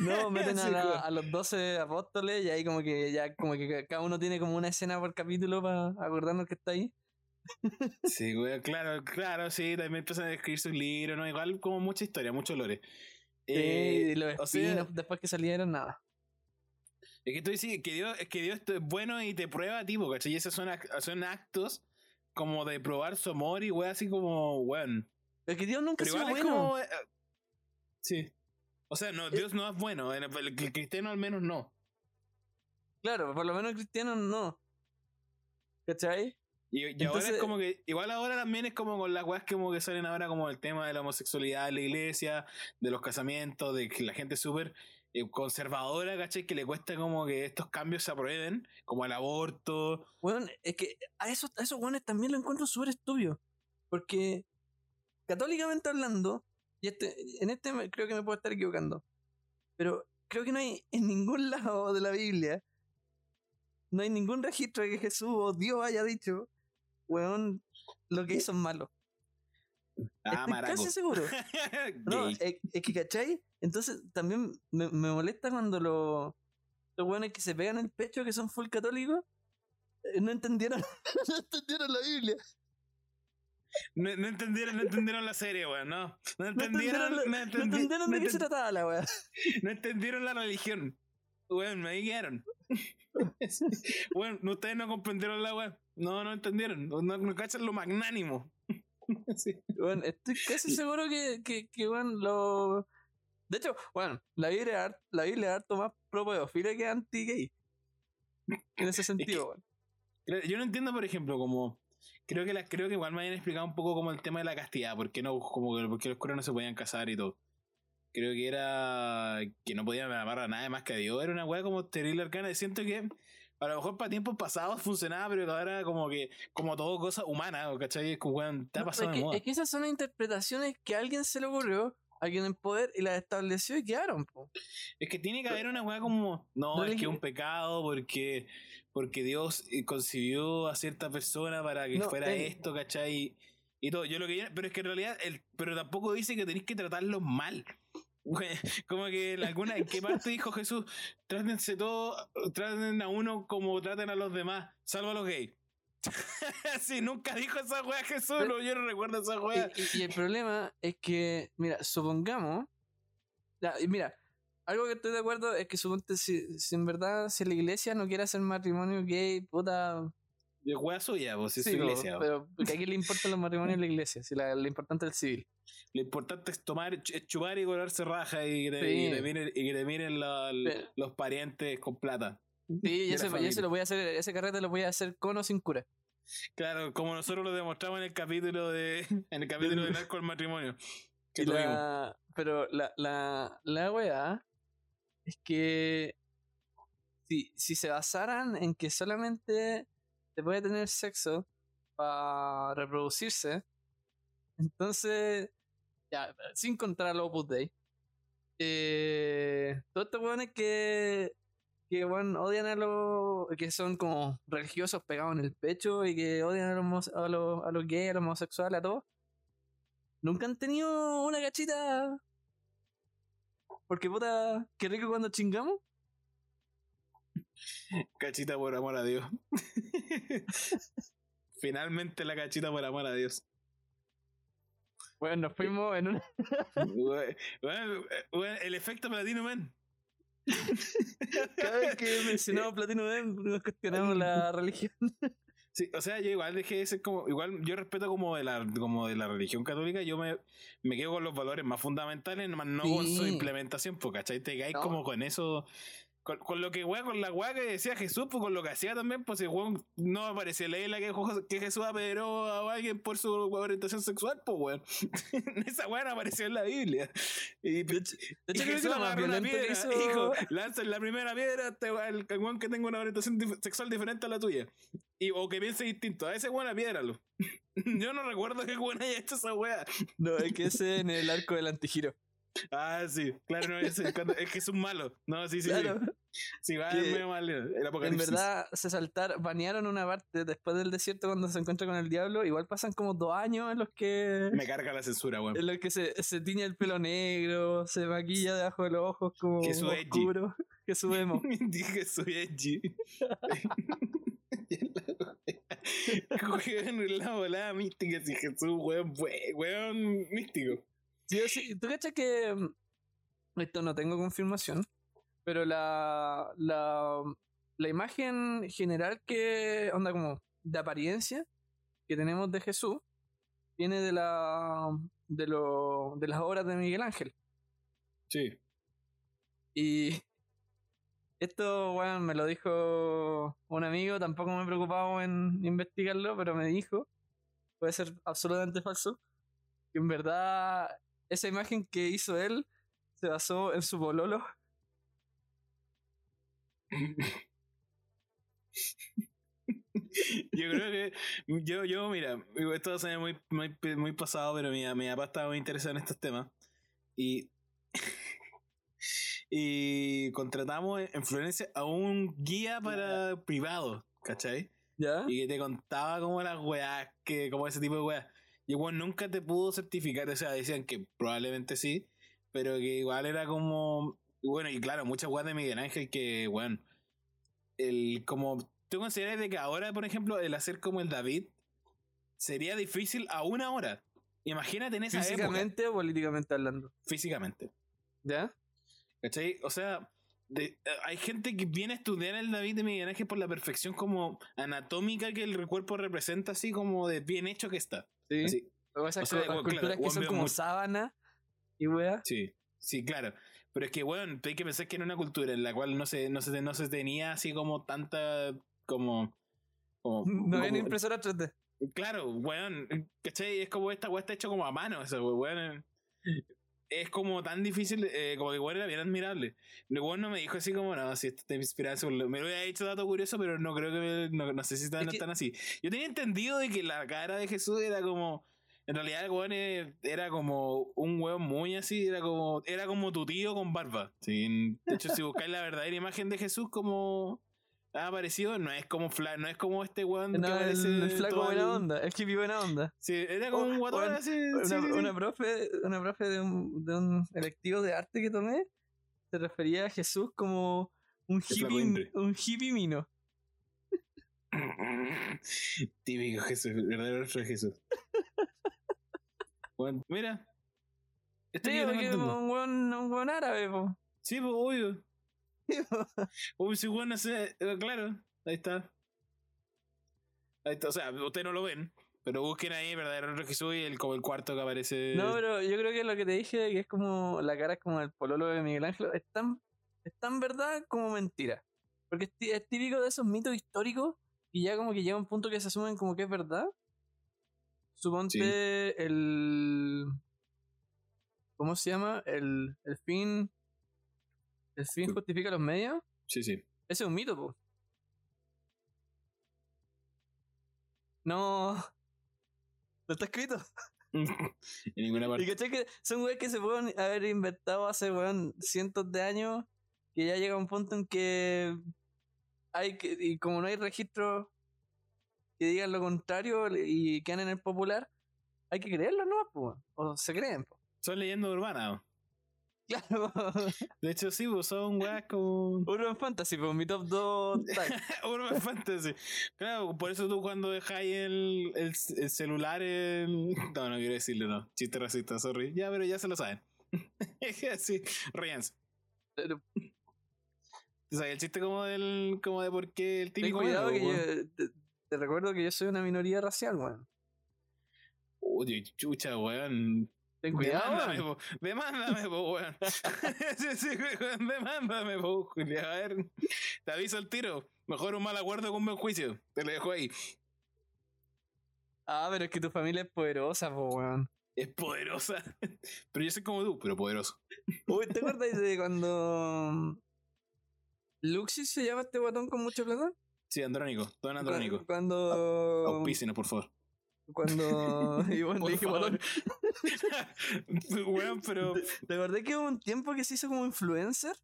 no, meten a, la, a, los 12 apóstoles y ahí como que ya como que cada uno tiene como una escena por capítulo para acordarnos que está ahí. sí, güey, claro, claro, sí, también empiezan a escribir sus libros, ¿no? Igual como mucha historia, muchos lores. Eh, los o sea, después que salieron, nada. Es que tú dices que Dios, es que Dios es bueno y te prueba, tipo, ¿cachai? Y esos son, son actos como de probar su amor y wey, así como, weón. Es que Dios nunca es bueno. Eh, sí. O sea, no, Dios no es bueno. El, el, cristiano al menos no. Claro, por lo menos el cristiano no. ¿Cachai? Y, ahora es como que, igual ahora también es como con las weas que como que salen ahora como el tema de la homosexualidad en la iglesia, de los casamientos, de que la gente es súper eh, conservadora, ¿cachai? Que le cuesta como que estos cambios se aprueben, como el aborto. Bueno, es que a esos, a esos weones también lo encuentro súper estúpido. Porque, católicamente hablando, y este, en este creo que me puedo estar equivocando, pero creo que no hay en ningún lado de la Biblia, no hay ningún registro de que Jesús o Dios haya dicho weón, lo que hizo es malo. Ah, Estoy casi seguro. [LAUGHS] no, es, que, ¿cachai? Entonces también me, me molesta cuando los, los weones que se pegan el pecho, que son full católicos, eh, no entendieron, [LAUGHS] no entendieron la Biblia. No, entendieron, no entendieron la serie, weón, no. No entendieron, no entendieron, de qué se trataba la weón. [LAUGHS] No entendieron la religión. Weón, me guiaron. bueno, ustedes no comprendieron la weón. No, no entendieron. No, no cachan lo magnánimo. [LAUGHS] Bueno, estoy casi seguro que, que, que bueno, lo. De hecho, bueno, la Biblia es la Biblia harto más pro pedofilia que anti-gay. En ese sentido, Yo no entiendo, por ejemplo, como. Creo que la, creo que igual me hayan explicado un poco como el tema de la castidad, porque no, como que porque los curas no se podían casar y todo. Creo que era que no podían amar a nadie más que a Dios. Era una weá como terrible arcana. Y siento que a lo mejor para tiempos pasados funcionaba, pero ahora como que, como todo cosa humana, ¿cachai? Es como, te ha pasado es, que, es que esas son interpretaciones que a alguien se le ocurrió, alguien en poder, y las estableció y quedaron, po. Es que tiene que haber una weá como, no, es que es un pecado porque, porque Dios eh, concibió a cierta persona para que fuera esto, ¿cachai? Y todo, yo lo que pero es que en realidad, el, pero tampoco dice que tenéis que tratarlos mal. [LAUGHS] Como que en alguna, ¿en qué parte dijo Jesús? Trátense todo, traten a uno como traten a los demás, salvo a los gays. [LAUGHS] sí, nunca dijo esa weá Jesús, no, yo no recuerdo esa weá. Y, el problema es que, mira, supongamos, mira, algo que estoy de acuerdo es que suponte si, si en verdad si la iglesia no quiere hacer matrimonio gay, puta, de hueá suya, vos, es iglesia. Pero, a quién le importan los matrimonios en la iglesia, si la, lo importante es el civil. Lo importante es tomar, es chupar y colarse raja y que te, y miren, y que miren los parientes con plata. Sí, y ese, ese, lo voy a hacer, ese carrete lo voy a hacer con o sin cura. Claro, como nosotros lo demostramos en el capítulo de [LAUGHS] en el capítulo de Narco el matrimonio. pero la, la, la weá es que si, si se basaran en que solamente se puede tener sexo para reproducirse. Entonces, ya, sin contar al Opus Dei, eh, todo esto bueno es que que bueno, odian a los. que son como religiosos pegados en el pecho y que odian a los, a los, a los gays, a los homosexuales, a todos. Nunca han tenido una cachita. Porque puta, qué rico cuando chingamos. Cachita por amor a Dios. [LAUGHS] Finalmente la cachita por amor a Dios. Bueno, nos fuimos en una. Weón, el efecto Platino Man. Cada vez que mencionamos Platino Den, nos cuestionamos la religión. Sí, o sea, yo igual dejé de ser como, igual yo respeto como de la, como de la religión católica, yo me, me quedo con los valores más fundamentales, más no con su implementación, porque ¿cachai? Te caes No. como con eso, con, con lo que weá, con la weá que decía Jesús, pues con lo que hacía también, pues el weón no aparecía la que, que Jesús apedreó a alguien por su orientación sexual, pues weón. [LAUGHS] Esa weá no apareció en la Biblia. Y, De hecho, y que más una que piedra, hizo. hijo, lanza la primera piedra este weón, el weón que tenga una orientación dif- sexual diferente a la tuya. Y, o que piense distinto. A ese weón a piédralo. [LAUGHS] Yo no recuerdo que weón haya hecho esa weá. No, es que ese en el arco del antigiro. Ah, sí, claro, no, es, cuando- es que es un malo. No, sí, sí, Claro. sí. Sí, va Que medio mal. El En verdad, se saltaron, banearon una parte después del desierto cuando se encuentra con el diablo. Igual pasan como dos años en los que. Me carga la censura, weón. En los que se, se tiñe el pelo negro, se maquilla debajo de los ojos como Jesús edgy. oscuro. Que subemos. [LAUGHS] Dije soy edgy. [LAUGHS] [LAUGHS] Weón, la volada mística, si Jesús, weón, we- weón místico. Sí, o sí, ¿Tú cachas que mm, esto no tengo confirmación? Pero la, la, la imagen general que, onda como de apariencia que tenemos de Jesús viene de la de, lo, de las obras de Miguel Ángel. Sí. Y [LAUGHS] esto, bueno, me lo dijo un amigo, tampoco me he preocupado en investigarlo, pero me dijo, puede ser absolutamente falso, que en verdad esa imagen que hizo él se basó en su bololo. [LAUGHS] Yo creo que. Yo, yo mira, esto va a ser muy, muy, muy pasado, pero mi, mi papá estaba muy interesado en estos temas. Y. [LAUGHS] y contratamos en Florencia a un guía para privado, ¿cachai? ¿Ya? Y que te contaba como las weas, que, como ese tipo de weas. Y igual nunca te pudo certificar, o sea, decían que probablemente sí, pero que igual era como. Bueno, y claro, muchas weas de Miguel Ángel que, bueno, el como. ¿Tú consideras de que ahora, por ejemplo, el hacer como el David sería difícil a una hora? Imagínate en esa época. Físicamente o políticamente hablando. Físicamente. ¿Ya? ¿Cachai? O sea, de- eh, hay gente que viene a estudiar el David de Miguel Ángel por la perfección como anatómica que el cuerpo representa, así como de bien hecho que está. Sí. Así, O esas O sea, bueno, claro, culturas que son como mucho- sábana y wea. sí, sí, claro. Pero es que, bueno, hay que pensar que en una cultura en la cual no se, no se, no se tenía así como tanta, como... como [LAUGHS] No había impresora 3D. Claro, weón, ¿cachai? Es como esta weá está hecha como a mano, eso, weón. Es como tan difícil, eh, como que weón era bien admirable. Weón no me dijo así como, no, si esto te inspira en su- Me lo había dicho dato curioso, pero no creo que, me- no, no sé si están Es que- así. Yo tenía entendido de que la cara de Jesús era como, en realidad el weón era como un weón muy así, era como, era como tu tío con barba. Sí, de hecho, si buscáis la verdadera imagen de Jesús como ha aparecido, no es como fla, no es como este weón No, el, aparece el flaco buena el- onda, el hippie buena onda. Sí, era como Oh, un guatón bueno, así. Una, sí, sí, sí. una profe, una profe de un, de un electivo de arte que tomé se refería a Jesús como un hippie, un hippie mino. [LAUGHS] Típico Jesús, verdadero Jesús. Bueno, mira. Esto Sí, porque es un buen, un buen árabe, po. Sí, pues obvio. [LAUGHS] Uy, si bueno, eh, claro, ahí está. Ahí está, o sea, ustedes no lo ven, pero busquen ahí verdadero Jesús y el, como el cuarto que aparece. No, pero yo creo que lo que te dije, que es como la cara es como el pololo de Miguel Ángel, es tan, es tan verdad como mentira. Porque es típico de esos mitos históricos y ya como que llega un punto que se asumen como que es verdad. Suponte el... ¿Cómo se llama? El, el fin... El fin justifica los medios. Sí, sí. Ese es un mito, po. No... No está escrito. [LAUGHS] en ninguna Y parte. cachai que son weas que se pueden haber inventado hace weón cientos de años que ya llega un punto en que hay que, y como no hay registro que digan lo contrario y quedan en el popular, hay que creerlo, ¿no? Po? O se creen, po. Son leyendas urbanas. [LAUGHS] Claro. De hecho, sí, pues son weas como. [LAUGHS] Urban Fantasy, pues mi top 2 tag. [LAUGHS] Urban Fantasy. Claro, por eso tú cuando dejáis el, el, el celular en. No, no quiero decirlo, no. Chiste racista, sorry. Ya, pero ya se lo saben. sí, ríanse. Pero O sea, el chiste como del. como de por qué el ten típico. cuidado que yo, te, te recuerdo que yo soy una minoría racial, weón. Oye, chucha, weón. Ten cuidado, Demándame, po. Demándame, po, weón. [LAUGHS] demándame, po, Julio. A ver, te aviso el tiro. Mejor un mal acuerdo que un buen juicio. Te lo dejo ahí. Ah, pero es que tu familia es poderosa, po, weón. Es poderosa. [LAUGHS] Pero yo soy como tú, pero poderoso. Uy, ¿te acuerdas de cuando Luxis se llama este guatón con mucha plata? Sí, Andrónico. Don Andrónico. Cu- Cuando. Auspícenos, por favor. Cuando. Y bueno, le dije, guatón. Weón, pero. ¿Te acordás que hubo un tiempo que se hizo como influencer?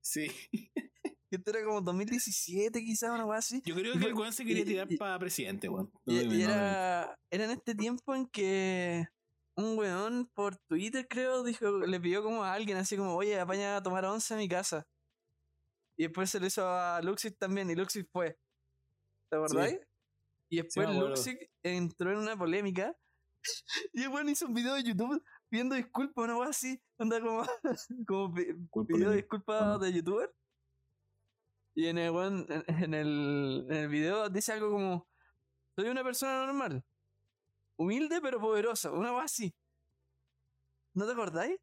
Sí. [LAUGHS] Esto era como 2017, quizás, una cosa así. Yo creo que el weón se quería tirar para presidente, weón. No, Y, no, y no, era, era en este tiempo en que un weón por Twitter, creo, dijo, le pidió como a alguien así como, oye, apaña a tomar once a mi casa. Y después se lo hizo a Luxis también, y Luxis fue. ¿Te acordáis? Y después. Luxis entró en una polémica. [LAUGHS] Y el weón hizo un video de YouTube pidiendo disculpas, una wea así. Anda como, [LAUGHS] como pi- Disculpa, pidió nene. disculpas de youtuber. Y en el, en, el, en el video dice algo como: Soy una persona normal, humilde pero poderosa, una cosa así. ¿No te acordáis?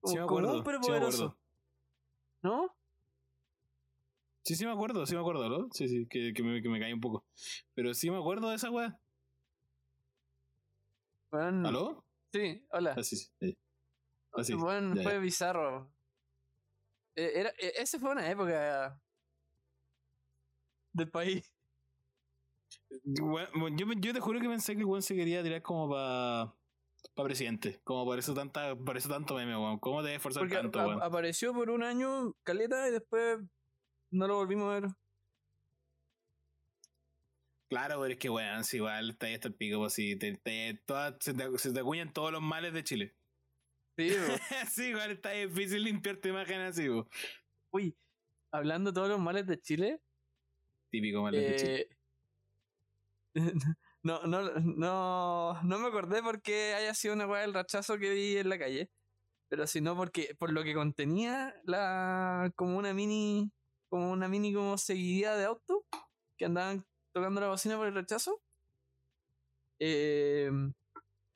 Como Sí me común, acuerdo. pero sí me poderoso. acuerdo. ¿No? Sí, sí me acuerdo, sí me acuerdo, ¿no? Sí, sí, que, que, me, que me cae un poco. Pero sí me acuerdo de esa weá. Weón, ¿Aló? Sí, hola. Ah, sí, sí. sí. Ah, sí. Ya, fue ya. bizarro. Eh, Era, eh, ese fue una época del país. Bueno, yo, yo te juro que pensé que el weón se quería tirar como para pa presidente. Como por eso tanta, por eso tanto meme, weón. ¿Cómo te Porque tanto, weón? apareció por un año caleta y después no lo volvimos a ver. Claro, pero es que weón, si igual está ahí hasta el pico, pues si te, te- todas- se, te, se te acuñan todos los males de Chile. Sí, [LAUGHS] sí, igual está difícil limpiarte imagen así, weón. Uy, hablando de todos los males de Chile, Típico males de Chile. eh, [LAUGHS] no, no, no, no me acordé porque haya sido una weá del rechazo que vi en la calle, pero sino porque por lo que contenía la como una mini, como una mini como seguidilla de auto que andaban tocando la bocina por el rechazo. Eh,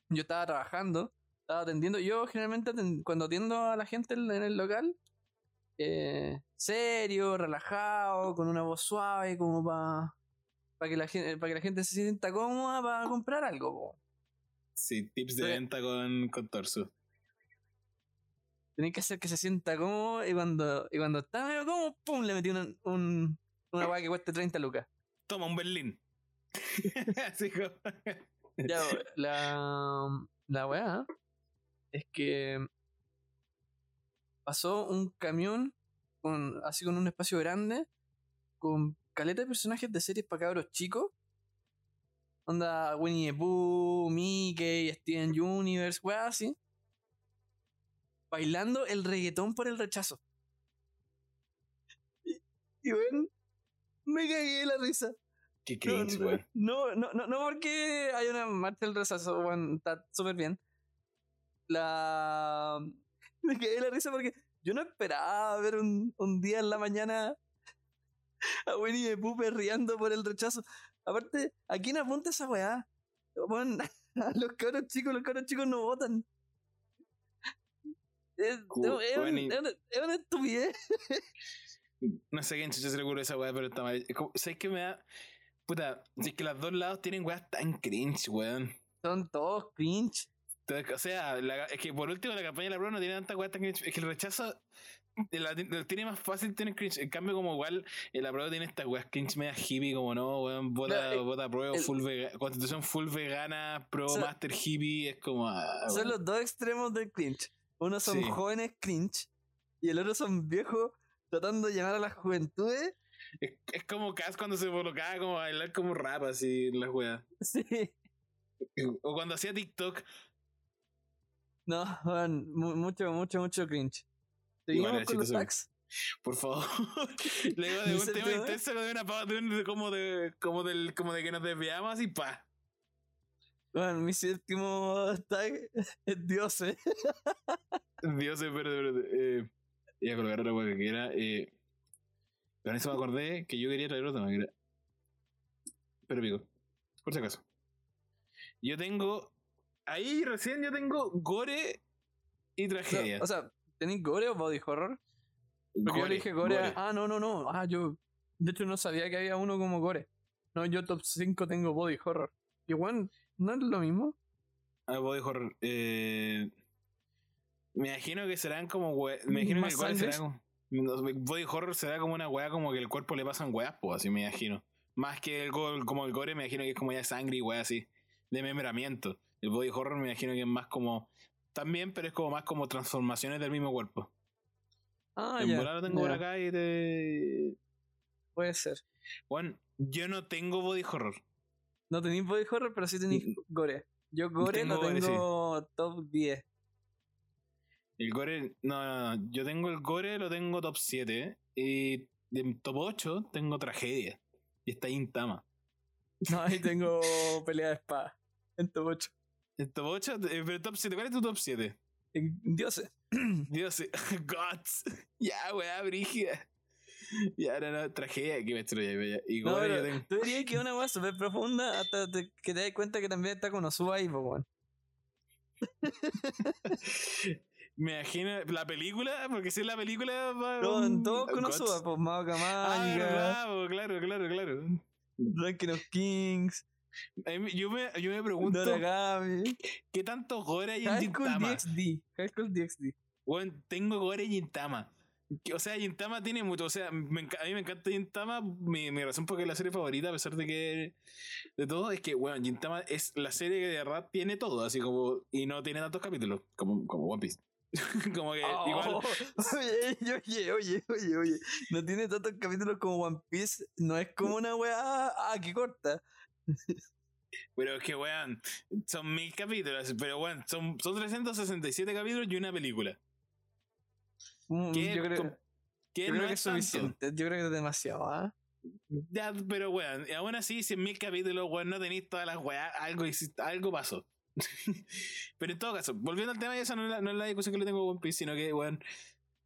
yo estaba trabajando, estaba atendiendo. Yo generalmente cuando atiendo a la gente en, el local, eh, serio, relajado, con una voz suave, como para que la gente, para que la gente se sienta cómoda para comprar algo. po. Sí, tips de pero- venta con, con torso. Tenés que hacer que se sienta cómodo y cuando, y cuando está medio cómodo, pum, le metí una, un, una weá que cueste 30 lucas. Toma un Berlín. [LAUGHS] así como. Ya, [LAUGHS] la, la weá es que pasó un camión con, así con un espacio grande con caleta de personajes de series para cabros chicos. Onda Winnie the Pooh, Mickey, Steven Universe, weá así. Bailando el reggaetón por el rechazo. Y, y weón, me cagué la risa. Qué No, cringe, no, weón. No, no, no, no porque hay una marcha del rechazo, weón, está súper bien. La. Me de la risa porque yo no esperaba ver un, un día en la mañana a Winnie the Pooh perreando por el rechazo. Aparte, ¿a quién apunta esa weá? [LAUGHS] A los cabros chicos, los cabros chicos no votan. Es, es una, es una estupidez. [LAUGHS] No sé quién chucha se le esa weá, pero está mal. ¿Sabes qué me da? Puta, si es que los dos lados tienen weas tan cringe, weón. Son todos cringe. O sea, la- es que por último la campaña de la prueba no tiene tanta weá tan cringe. Es que el rechazo la- lo tiene más fácil tener cringe. En cambio, como igual el la prueba tiene estas weas cringe media hippie, como no, weón, vota, No, el- vota prueba, el- full vega- constitución full vegana, pro master hippie, es como. ah, Son los dos extremos del cringe. Uno son Sí. jóvenes cringe y el otro son viejos tratando de llamar a las juventudes. Es, es como Cass cuando se colocaba como a bailar como rap así en la wea. [LAUGHS] Sí. O cuando hacía TikTok. No, mu- mucho, mucho, mucho cringe. Seguimos era con los tags. Por favor. [LAUGHS] Luego de ¿Y un tema intenso, de una de un- como de como del como de que nos desviamos y pa. Bueno, mi séptimo tag es Dioses. Dios, espérate, espérate. Eh, iba a colocar otra que era. Eh, con eso me acordé que yo quería traer otro tema que era. Pero pico. Por si acaso. Yo tengo. Ahí recién yo tengo gore y tragedia. O sea, ¿tenéis gore o body horror? Porque yo le dije gore. a- Ah, no, no, no. Ah, yo. De hecho, no sabía que había uno como gore. No, yo top 5 tengo body horror. Y bueno, ¿no es lo mismo? Ah, body horror. Eh, me imagino que serán como we- Me imagino que ¿Más el será como. Body horror será como una weá como que el cuerpo le pasan weas, pues así me imagino. Más que el go- como el gore, me imagino que es como ya sangre y weá así. De membramiento. El body horror me imagino que es más como. También, pero es como más como transformaciones del mismo cuerpo. Ah, en ya. lo tengo por acá y te. Puede ser. Bueno, yo no tengo body horror. No tenéis body horror, pero sí tenéis gore. Yo gore Tengo lo gore, sí. tengo top 10. El gore, no, no, no, yo tengo el gore, lo tengo top 7. Y en top 8 tengo tragedia. Y está Intama. No, ahí tengo [LAUGHS] pelea de espada. En top 8. En top 8, eh, pero top 7, ¿cuál es tu top 7? En Dioses. [CLEARS THROAT] Dios, eh, [LAUGHS] Gods. Ya, weá, brígida. [LAUGHS] Ya, no, no, tragedia, que me estrella. Y No, yo tengo. tú dirías que es una weá súper profunda hasta te- que te das cuenta que también está con Osuba ahí, pues, weón. [LAUGHS] Me imagino la película, porque si es la película. No, en todo con. Osuba, pues Madoka Ah, Mágica, verdad, po, claro, claro, claro. Ranking of Kings, Yo me, yo me pregunto, Doragami, ¿qué tanto gore hay en Gintama? DxD. High School DxD. Weón, tengo gore en Gintama. O sea, Gintama tiene mucho. O sea, me a mí me encanta Gintama. Mi, mi razón por qué es la serie favorita, a pesar de que. De todo, es que, weón, Gintama es la serie que de verdad tiene todo. Así como. Y no tiene tantos capítulos. Como, como One Piece. [LAUGHS] como que Oh, igual. [LAUGHS] Oye, oye, oye, oye, oye. No tiene tantos capítulos como One Piece. No es como una weá. Ah, que corta. Pero es que, weón, son mil capítulos. Pero, weón, son, son 367 capítulos y una película. Mm, ¿Qué, yo creo, qué yo no creo que es tanto? suficiente. Yo creo que es demasiado, ¿ah? Ya, pero weón, aún así, 100.000 capítulos, weón, no tenéis todas las weas, algo, algo pasó. [LAUGHS] pero en todo caso, volviendo al tema, esa no es la, no es la discusión que le tengo a One Piece, sino que, weón,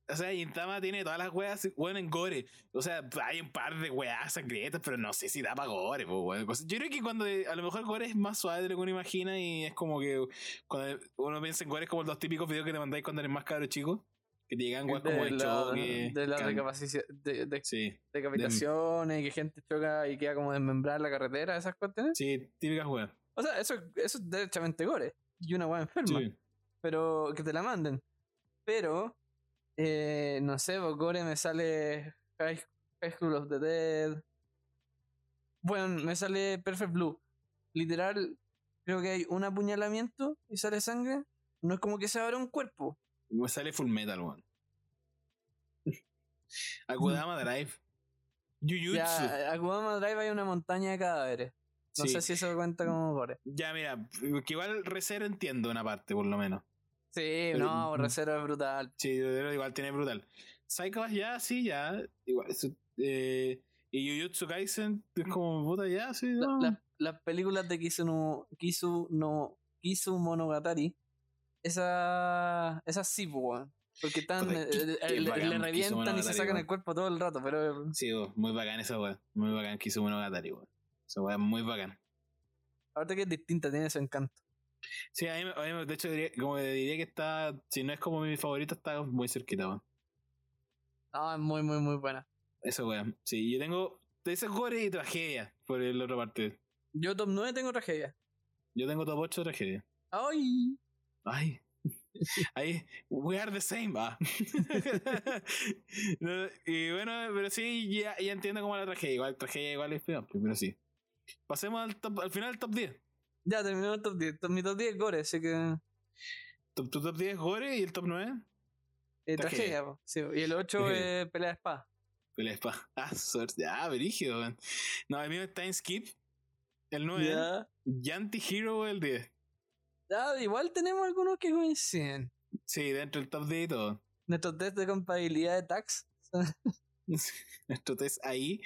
o sea, Intama tiene todas las weas, weón, en gore. O sea, hay un par de weas sangrientas, pero no sé si da para gore, pues, weón. Yo creo que cuando, eh, a lo mejor gore es más suave de lo que uno imagina y es como que cuando uno piensa en gore es como los típicos videos que te mandáis cuando eres más cabro chico, que te llegan weas como de, de la, choque. de las de, de- Sí, decapitaciones, que gente choca y queda como desmembrada en la carretera, esas cuestiones. sí, típicas weas. O sea, eso, eso es derechamente gore. Y una weá enferma. Sí. Pero que te la manden. Pero, eh, no sé, por gore me sale High, High School of the Dead. Bueno, me sale Perfect Blue. Literal, creo que hay un apuñalamiento y sale sangre. No es como que se abra un cuerpo. Me sale Full Metal, weón. [LAUGHS] Akudama Drive. Jujutsu. Ya, a Akudama Drive hay una montaña de cadáveres. No sí. sé si eso cuenta como gore. ya, mira, que igual Recero entiendo una parte, por lo menos. Sí, Pero- no, Recero es brutal. Sí, igual tiene brutal. Psycho ya, sí, ya. Igual. eso, eh, y Jujutsu Kaisen es como puta, ya, sí. La- la- las películas de Kisu no, Kisu no Kisu Monogatari, esa, esas sí, weón. Porque están, Puta, eh, qué- eh, qué le, bacán le Kisu revientan y se sacan weón. el cuerpo todo el rato, pero Sí, oh, muy bacán esa weá. Muy bacán que hizo Monogatari, weón. Esa weá es muy bacán. ahorita que es distinta, tiene su encanto. Sí, a mí, a mí, de hecho, diría, como diría que está, si no es como mi favorito, está muy cerquita, weón. No, es muy, muy, muy buena. Esa weá. Sí, yo tengo. Ese es gore y tragedia por la otra parte. Yo top 9 tengo tragedia. Yo tengo top 8 de tragedia. ¡Ay! Ay. [LAUGHS] Ahí, we are the same. No, [LAUGHS] [LAUGHS] y bueno, pero sí, ya, ya entiendo cómo la tragedia. Igual, tragedia igual es peor, pero sí. Pasemos al, top, al final del top 10. Ya terminó el top 10. Top- Mi top 10 es gore, así que. top, tu top 10 es Gore y el top 9 Eh, Tragedia. sí. Y el 8 Tragedia. es pelea de espada. pelea de espada. Ah, suerte. Ah, brígido, weón. No, el mío es Time Skip. El 9. Ya. Y Anti-Hero el 10. Ya, igual tenemos algunos que coinciden. Sí, dentro del top 10 y todo. Nuestros test de compatibilidad de tax. [LAUGHS] [LAUGHS] Nuestro test ahí,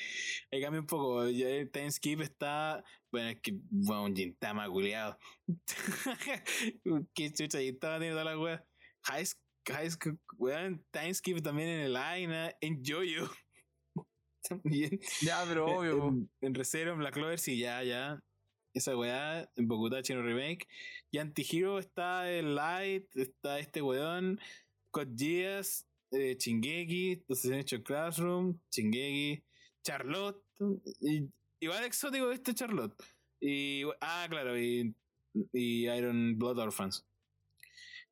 ahí cambia un poco. El time skip está. Bueno, es que. Bueno, un Gintama culiado. [LAUGHS] Qué chucha, Gintama tiene toda la wea. High, high weón, time skip también en el Aina, en Jojo. también. Ya, pero obvio. po. En, en Recero, en Black Clover, sí, ya, ya. Esa weá, en Bogotá Chino Remake. Y Anti-Hero está el Light, está este weón, Code Geass, eh, Chingeki, Assassination Classroom, Chingeki, Charlotte. Y, igual exótico este Charlotte. Y, ah, claro, y, y Iron Blood Orphans.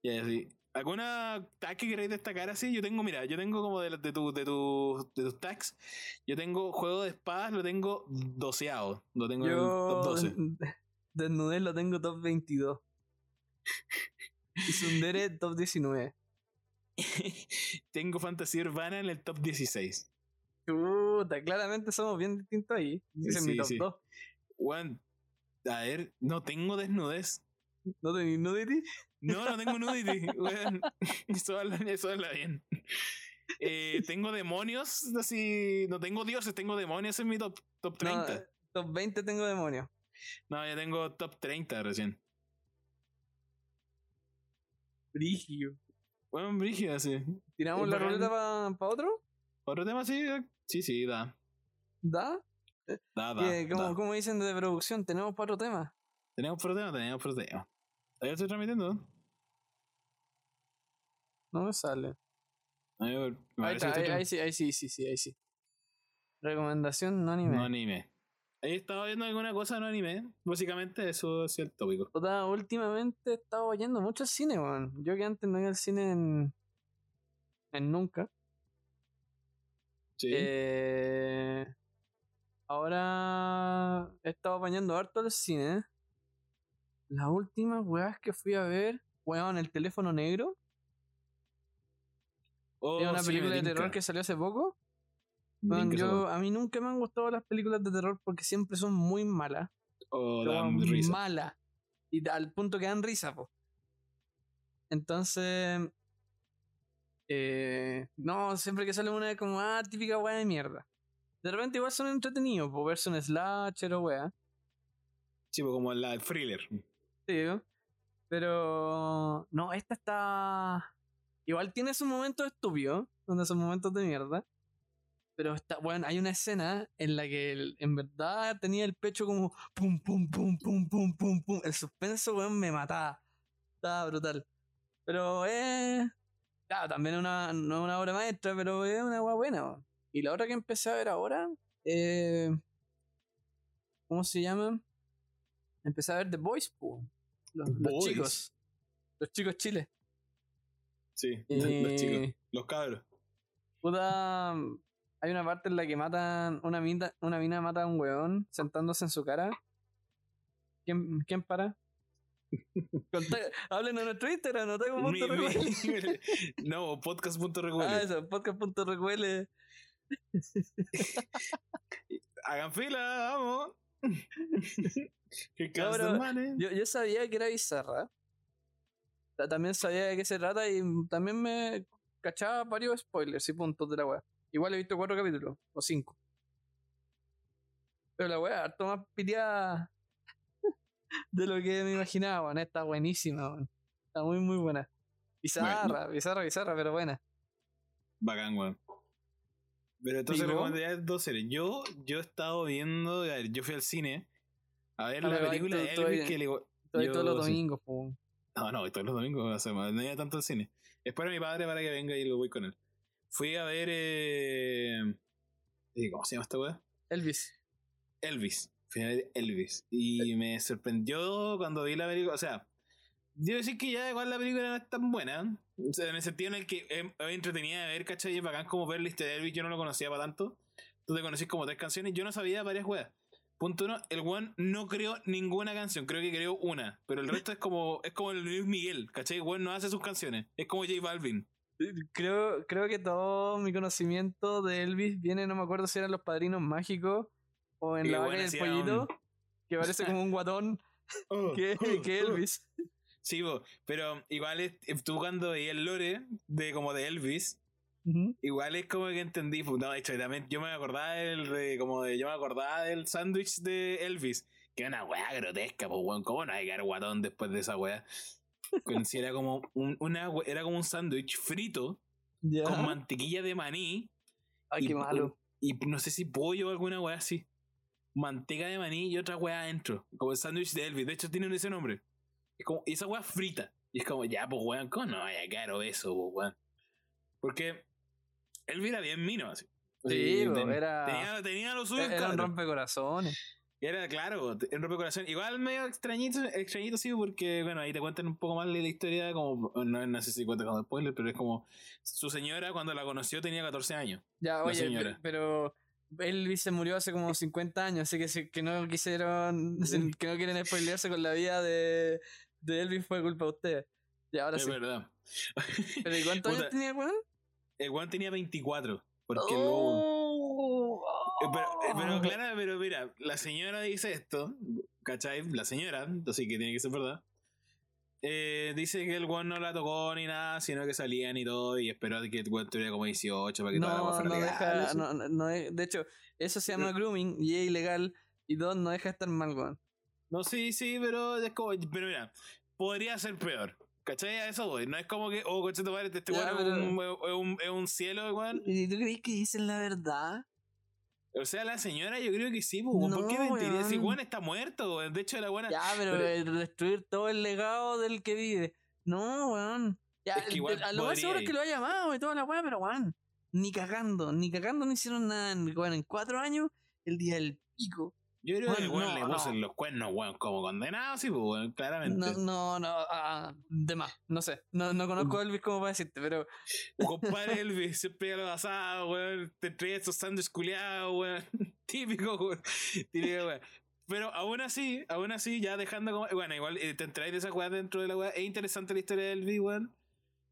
Y así. ¿Alguna tag que queréis destacar así? Yo tengo, mira, yo tengo como de, de, tu, de, tu- de tus tags, yo tengo juego de espadas, lo tengo doceado. Lo tengo en el top Yo 12. [LAUGHS] desnudez lo tengo top 22. Y Sundere [LAUGHS] top 19. tengo fantasía urbana en el top 16. Puta, claramente somos bien distintos ahí. Ese es mi Sí, top sí. 2. Juan, a ver, no tengo desnudez. ¿No tenéis nudity? No, no tengo nudity. [LAUGHS] [LAUGHS] Eso habla, eso habla bien. Eh, tengo demonios, así. No tengo dioses, tengo demonios en mi top, top 30. No, top 20 tengo demonios. No, ya tengo top 30 recién. Brigio. Bueno, brígido, así. ¿Tiramos Es la bacán. ruleta para otro? ¿Otro tema sí? Sí, sí, da. ¿Da? Da, da. ¿Qué- ¿Cómo, da. cómo dicen de producción? Tenemos cuatro temas. Tenemos problema, tenemos problema. Ahí estoy transmitiendo. No me sale. Ahí, me Ahí, está, ahí, ahí sí, ahí sí, sí, sí, ahí sí. Recomendación no anime. No anime. Ahí estaba viendo alguna cosa no anime. Básicamente eso es el tópico. Puta, últimamente he estado yendo mucho al cine, weón. Yo que antes no iba al cine en. en nunca. Sí. Eh, ahora he estado apañando harto al cine. Las últimas weas que fui a ver, weón, el teléfono negro. Oh, es una sí, película de terror tinca. que salió hace poco. Yo, a mí nunca me han gustado las películas de terror porque siempre son muy malas. Oh, dan risa. malas. Y al punto que dan risa, po. Entonces. eh, no, siempre que sale una es como, ah, típica weá de mierda. De repente igual son entretenidos, por verse un slasher o weá. Sí, pues como la thriller. Sí, pero no, esta está. Igual tiene sus momentos estúpidos, donde son momentos de mierda. Pero está, bueno, hay una escena en la que en verdad tenía el pecho como pum, pum, pum, pum, pum, pum, pum. El suspenso, weón, me mataba. Estaba brutal. Pero es. Claro, también una, no es una obra maestra, pero es una buena. Y la otra que empecé a ver ahora. Eh, ¿Cómo se llama? Empecé a ver The Boys, po. Los, chicos. Los chicos Chile. Sí, Eh, los chicos. Los cabros. Puta, hay una parte en la que matan, una mina, una mina mata a un weón sentándose en su cara. ¿Quién, quién para? [LAUGHS] Hablen a nuestro Instagram, no tengo Mi- punto mi- [LAUGHS] no, podcast.recuele. Ah, eso, podcast.recuele. [LAUGHS] Hagan fila, vamos. [LAUGHS] Qué No, casa, pero manes. Yo, yo sabía que era bizarra. Ta- También sabía de qué se trata y también me cachaba varios spoilers y puntos de la weá. Igual he visto cuatro capítulos, o cinco. Pero la weá, harto más piteada [LAUGHS] de lo que me imaginaba, weón. Está buenísima, weón. Está muy, muy buena. Bizarra, bizarra, bizarra, pero buena. Bacán, weón. Pero entonces ¿Y vos? recomendaría dos series. Yo, yo he estado viendo, a ver, yo fui al cine a ver la película de Elvis que le... Estoy todos los domingos, po. No, no, todos los domingos, sea, no iba tanto al cine. Espero a mi padre para que venga y lo voy con él. Fui a ver... Eh... eh, ¿Cómo se llama esta weá? Elvis. Elvis. Fui a ver Elvis. Y me sorprendió cuando vi la película. O sea, debo decir que ya igual la película no es tan buena. O sea, en el sentido en el que es, es entretenida de ver, ¿cachai? Y es bacán como ver de Elvis. Yo no lo conocía para tanto. Tú te conocís como tres canciones. Yo no sabía varias weas. Punto uno, el one no creó ninguna canción, creo que creó una, pero el resto es como es como el Luis Miguel, ¿cachai? One no hace sus canciones, es como J Balvin. Creo, creo que todo mi conocimiento de Elvis viene, no me acuerdo si eran los padrinos mágicos o en Y la vaca del pollito, un- que parece como un guatón [LAUGHS] que, que Elvis. Sí, bo, pero igual es, eh, tú cuando veías el lore de como de Elvis, igual es como que entendí, pues, no, de hecho, también yo me acordaba del, de, como de, yo me acordaba del sándwich de Elvis, que era una weá grotesca, pues weón, ¿cómo no hay que dar guatón después de esa weá? Si era como un, una, era como un sándwich frito con mantequilla de maní Ay, y, qué malo. y no sé si pollo o alguna weá así. Manteca de maní y otra weá adentro. Como el sándwich de Elvis. De hecho, tienen ese nombre. Es como, y esa weá frita. Y es como, ya, pues weón, ¿cómo no vaya caro eso, pues weón? Porque Elvis era bien mino, así. Sí, bo, ten- era- tenía, tenía lo suyo, Era un rompecorazones. Y Era, claro, en rompecorazón. Igual medio extrañito, extrañito sí, porque, bueno, ahí te cuentan un poco más de la historia, como, no, no sé si cuenta como spoiler, pero es como, su señora cuando la conoció tenía 14 años. Ya, oye, señora. pe- pero Elvis se murió hace como 50 años, así que, que no quisieron, [LAUGHS] que no quieren spoilearse con la vida de, de Elvis fue culpa de ustedes. Y ahora es sí. verdad. ¿Pero ¿y cuántos años tenía el weón? El Juan tenía 24. Porque. Oh, Eh, Pero, eh, pero claro, pero mira, la señora dice esto, ¿cachai? La señora, así que tiene que ser verdad. Eh, dice que el Juan no la tocó ni nada, sino que salían y todo, y esperó que el Juan tuviera como 18 para que toda la No, no legal, deja, no, no, no de hecho, eso se llama grooming y es ilegal. Y dos, no deja de estar mal, weón. No, sí, sí, pero es como. Pero mira, podría ser peor. ¿Cachai? A eso voy. No es como que, oh, coche tu madre, este weón es, pero- un, es, un, es un cielo, weón. ¿Y tú crees que dicen la verdad? O sea, la señora, yo creo que sí, pues. ¿por qué mentiría? Si. Juan está muerto, weón. De hecho, la buena. Ya, pero, pero- destruir todo el legado del que vive. No, weón. Ya, Es que igual a lo más seguro es que lo ha llamado y toda la weá, pero weón. Ni cagando, ni cagando no hicieron nada. en- Weón, en cuatro años, el día del pico. Yo creo que el Weón, weón no, le puso no. los cuernos, weón, como condenado, sí, pues, weón, claramente. No, no, no, ah, de más. No sé. No, no conozco a Elvis como para decirte, pero [LAUGHS] Compadre Elvis, siempre a lo pasado, weón. Te trae esos sándwiches culiados, weón. [LAUGHS] Típico, weón. Típico, weón. Pero aún así, aún así, ya dejando como. Bueno, igual eh, te entráis de esa weá dentro de la weá. Es interesante la historia de Elvis, weón.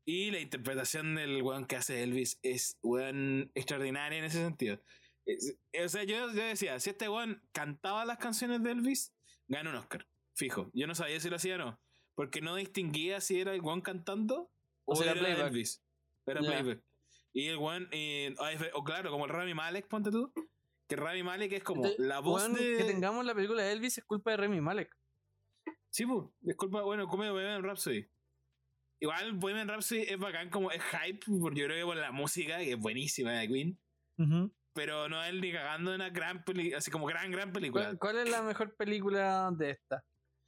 Y la interpretación del weón que hace Elvis es, weón, extraordinaria en ese sentido. Es- o sea, yo, yo decía, si este weón cantaba las canciones de Elvis, gana un Oscar. Fijo. Yo no sabía si lo hacía o no. Porque no distinguía si era el weón cantando o, O sea, era playback. Elvis. Era Ya. playback. Y el weón, eh, o claro, como el Rami Malek, ponte tú. Que Rami Malek es como la voz de. que tengamos la película de Elvis es culpa de Remy Malek. Sí, pues, disculpa, bueno, como Bohemian Rhapsody. Igual Bohemian Rhapsody es bacán como es hype, porque yo creo que por la música, que es buenísima de Queen, pero no es ni cagando una gran película, así como gran, gran película. ¿Cuál, cuál es la mejor película de esta?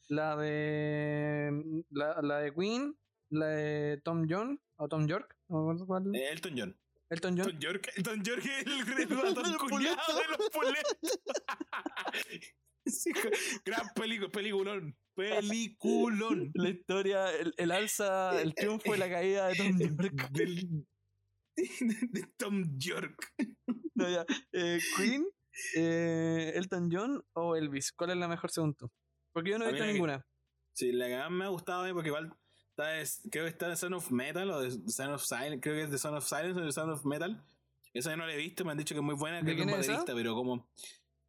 La de. La, la de Queen, la de Tom John o Tom York, no me acuerdo cuál. Elton John. Elton John. Elton York, Elton York es el [LAUGHS] ratón culiado de los pulentos. [LAUGHS] Sí, gran película, peliculón. Peliculón. La historia, el, el alza, el triunfo y la caída de Tom [LAUGHS] York. Del- [LAUGHS] de Tom York. No, ya. Eh, Queen, eh, Elton John o Elvis. ¿Cuál es la mejor según tú? Porque yo no he visto que- ninguna. Sí, la que más me ha gustado a mí porque igual está es- creo que está de Son of Metal o de Son of Silence, creo que es de Son of Silence o de Son of Metal. Esa yo no la he visto, me han dicho que es muy buena, que ¿De es de un es esa? baterista, pero como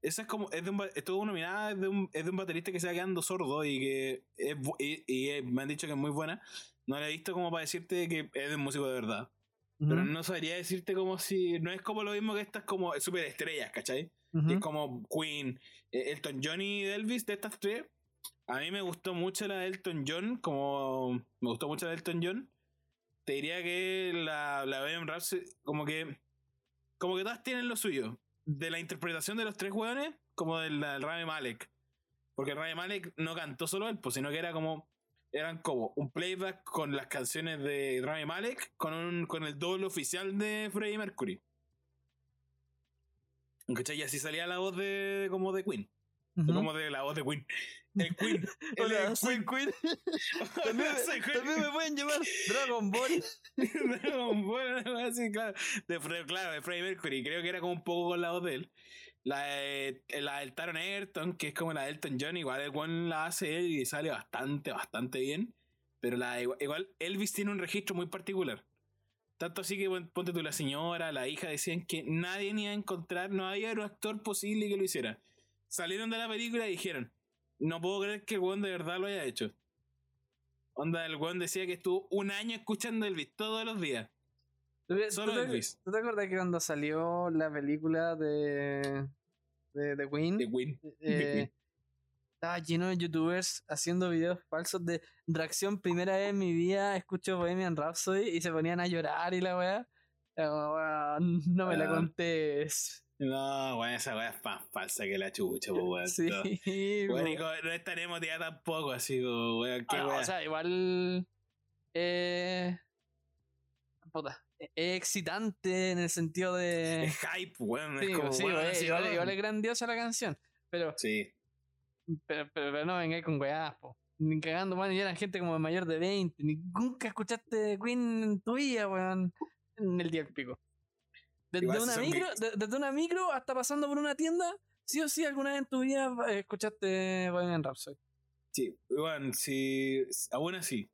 esa es como es de un ba- estuvo nominada es de un es de un baterista que se va quedando sordo y que es y, y, eh, me han dicho que es muy buena. No la he visto como para decirte que es de un músico de verdad. Pero no sabría decirte como si. No es como lo mismo que estas como super estrellas, ¿cachai? ujú. que es como Queen, eh, Elton John y Elvis, de estas tres. A mí me gustó mucho la de Elton John, como me gustó mucho la de Elton John. Te diría que la, la Bohemian Rhapsody, como que, como que todas tienen lo suyo. De la interpretación de los tres hueones, como del, del Rami Malek. Porque Rami Malek no cantó solo él, pues, sino que era como, eran como un playback con las canciones de Rami Malek, con, un, con el doble oficial de Freddie Mercury. ¿Cachai? Y así salía la voz de como de Queen. Como de la voz de Queen. El Queen. [LAUGHS] El Hola, el soy Queen. [LAUGHS] También, me- Soy Queen. también me pueden llamar Dragon Ball. [LAUGHS] Dragon Ball, así, claro. De, claro, de Freddie Mercury. Creo que era como un poco con la voz de él. La, de- la del Taron Egerton, que es como la de Elton John, igual el one la hace él y sale bastante, bastante bien. Pero la de- igual Elvis tiene un registro muy particular. Tanto así que ponte tú, la señora, la hija decían que nadie ni iba a encontrar, no había un actor posible que lo hiciera. Salieron de la película y dijeron, no puedo creer que el weón de verdad lo haya hecho. Onda, el weón decía que estuvo un año escuchando Elvis todos los días. ¿Tú, te- Solo tú te-. ¿Tú te acuerdas que cuando salió la película de, de, de Queen? De Queen. eh, Queen. estaba lleno de youtubers haciendo videos falsos de reacción primera vez en mi vida, escucho Bohemian Rhapsody y se ponían a llorar y la weá. Eh, weón, No me la Ah. contés. No, weón, esa weá es más falsa que la chucha, weón. Sí. Weón, no estaremos ya tampoco, así weón, qué Ah, weá. o sea, igual. Eh, puta, es excitante en el sentido de. es hype, weón. Sí, es como, sí, weón, eh, igual, weón. igual es grandiosa la canción. Pero, Sí, pero, pero, pero no vengáis con weás, po. Ni cagando, weón, y eran gente como mayor de 20. Ni, nunca escuchaste Queen en tu vida, weón. En el día del pico. Desde Igual una, micro, mi- de- desde una micro hasta pasando por una tienda, sí o sí, alguna vez en tu vida eh, escuchaste Bohemian Rhapsody. sí, weón, si. Aún así.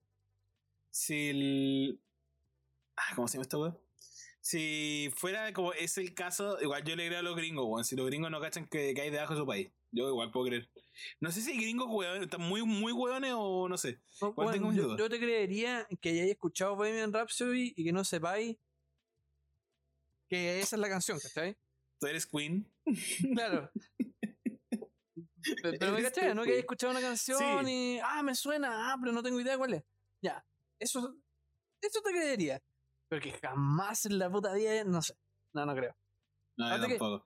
Si el. Ah, ¿cómo se llama esta weón? Si fuera como es el caso, igual yo le creo a los gringos, weón. Si los gringos no cachan que, hay debajo de su país. Yo igual puedo creer. No sé si gringos, weón, están muy, muy weones o no sé. No, Igual weón, tengo yo, yo te creería que hayáis escuchado Bohemian Rhapsody y que no sepáis que esa es la canción, ¿cachai? Tú eres Queen. [LAUGHS] Claro. Pe- Pero me cachai, ¿no? Que hayas escuchado una canción Sí. y. Ah, me suena, ah, pero no tengo idea cuál es. Ya. Eso. Eso te creería. Pero que jamás en la puta vida. No sé. No, no creo. No, yo Aparte que-.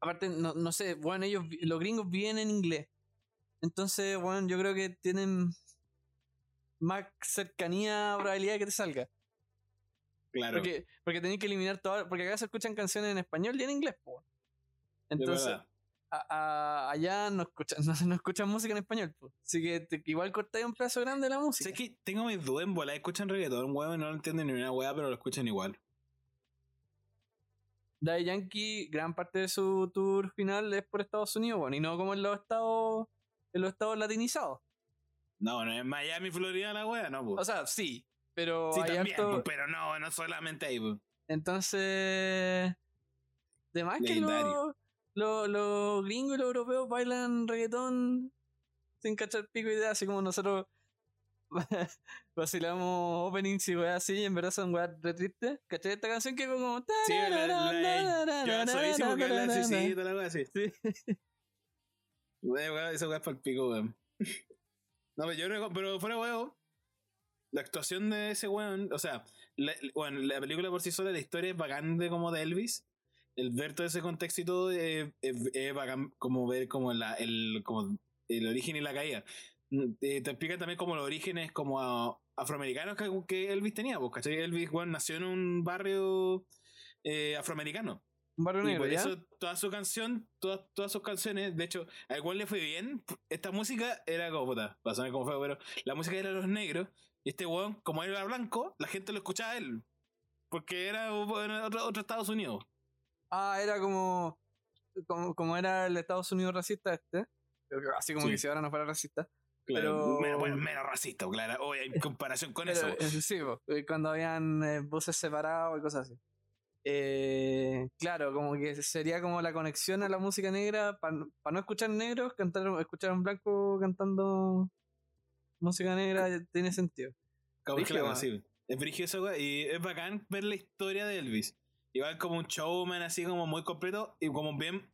Aparte, no, no sé, bueno, ellos, los gringos viven en inglés. Entonces, bueno, yo creo que tienen más cercanía a probabilidad de que te salga. Claro. Porque, porque tenéis que eliminar todo. Porque acá se escuchan canciones en español y en inglés, po. Entonces. A- a- allá no escuchan, [LAUGHS] no, no escuchan música en español. Así que te- igual cortáis un pedazo grande de la música. Sé que tengo mis dudas en bola. Escuchan reggaetón, weón, no lo entienden ni una weá, pero lo escuchan igual. Daddy Yankee, gran parte de su tour final es por Estados Unidos, bueno, y no como en los estados, en los estados latinizados. No, no es Miami, Florida la weá, no, pues. O sea, sí, pero sí, también, harto- pues, pero no, no solamente ahí, pues. Entonces, de más que Legendario. Los los- gringos y los europeos bailan reggaetón sin cachar pico idea, así como nosotros vacilamos openings y weas así, y en verdad son weas re tristes. ¿Cachai esta canción que como... Sí, la, la, yo soy que sí, toda la weá así. Sí. Weón, esa weá es para el pico, weón. No, pero yo pero fuera weón, la actuación de ese weón, o sea, la, bueno, la película por sí sola, la historia es de como de Elvis. El ver todo ese contexto y todo eh, es, es bacán como ver como la, el, como el origen y la caída. Mm, eh, te explican también como los orígenes como a- afroamericanos que, que Elvis tenía, pues, ¿cachai? Elvis, weón, nació en un barrio eh, afroamericano. Un barrio Y negro, por ¿ya? eso toda su canción, todas, todas sus canciones, de hecho, a igual le fue bien. Esta música era como puta, va a sonar como feo, pero la música era de los negros. Y este weón, como él era blanco, la gente lo escuchaba a él. Porque era bueno, otro, otro Estados Unidos. Ah, era como, como... Como era el Estados Unidos racista este. Así como Sí. que si ahora no fuera racista. Claro, Pero- menos, bueno, menos racista, claro. Oye, en comparación con Pero, eso. [LAUGHS] sí, eh, cuando habían eh, buses separados y cosas así. Eh, claro, como que sería como la conexión a la música negra para no escuchar negros, cantar, escuchar a un blanco cantando música negra tiene sentido. Como claro, sí. Es brígido y es bacán ver la historia de Elvis. Igual como un showman así como muy completo y como bien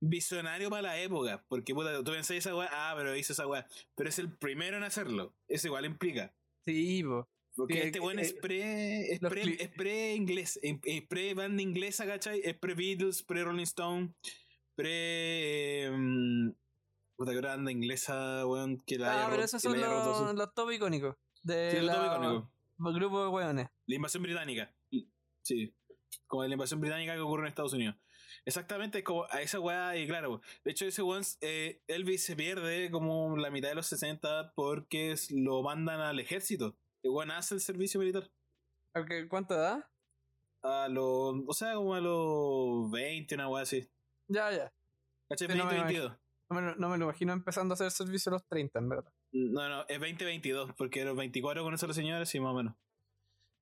visionario para la época. Porque puta, tú pensás esa weá, ah, pero hizo esa weá. Pero es el primero en hacerlo. Eso igual implica. Sí, po. Porque Sí, este eh, weón es eh, pre. Es los pre, es pre inglés. Es, pre banda inglesa, ¿cachai? Es pre Beatles, pre Rolling Stone, pre. em, puta que banda inglesa, weón, que la Ah, haya pero roto- esos son los, así. los top icónicos de Sí, lo la- todo icónico. el grupo de hueones. La invasión británica. Sí. Como la invasión británica que ocurre en Estados Unidos. Exactamente, es como a esa weá, y claro, de hecho ese weón, eh, Elvis se pierde como la mitad de los 60 porque lo mandan al ejército. El weón hace el servicio militar. Ok, ¿Cuánta edad? A los, o sea, como a los 20, una weá así. Ya, ya. ¿Cachai? Sí, no me 2022. No me, lo- no me lo imagino empezando a hacer servicio a los 30, en verdad. No, no, es 2022, porque los 24 con eso los señores, sí, más o menos.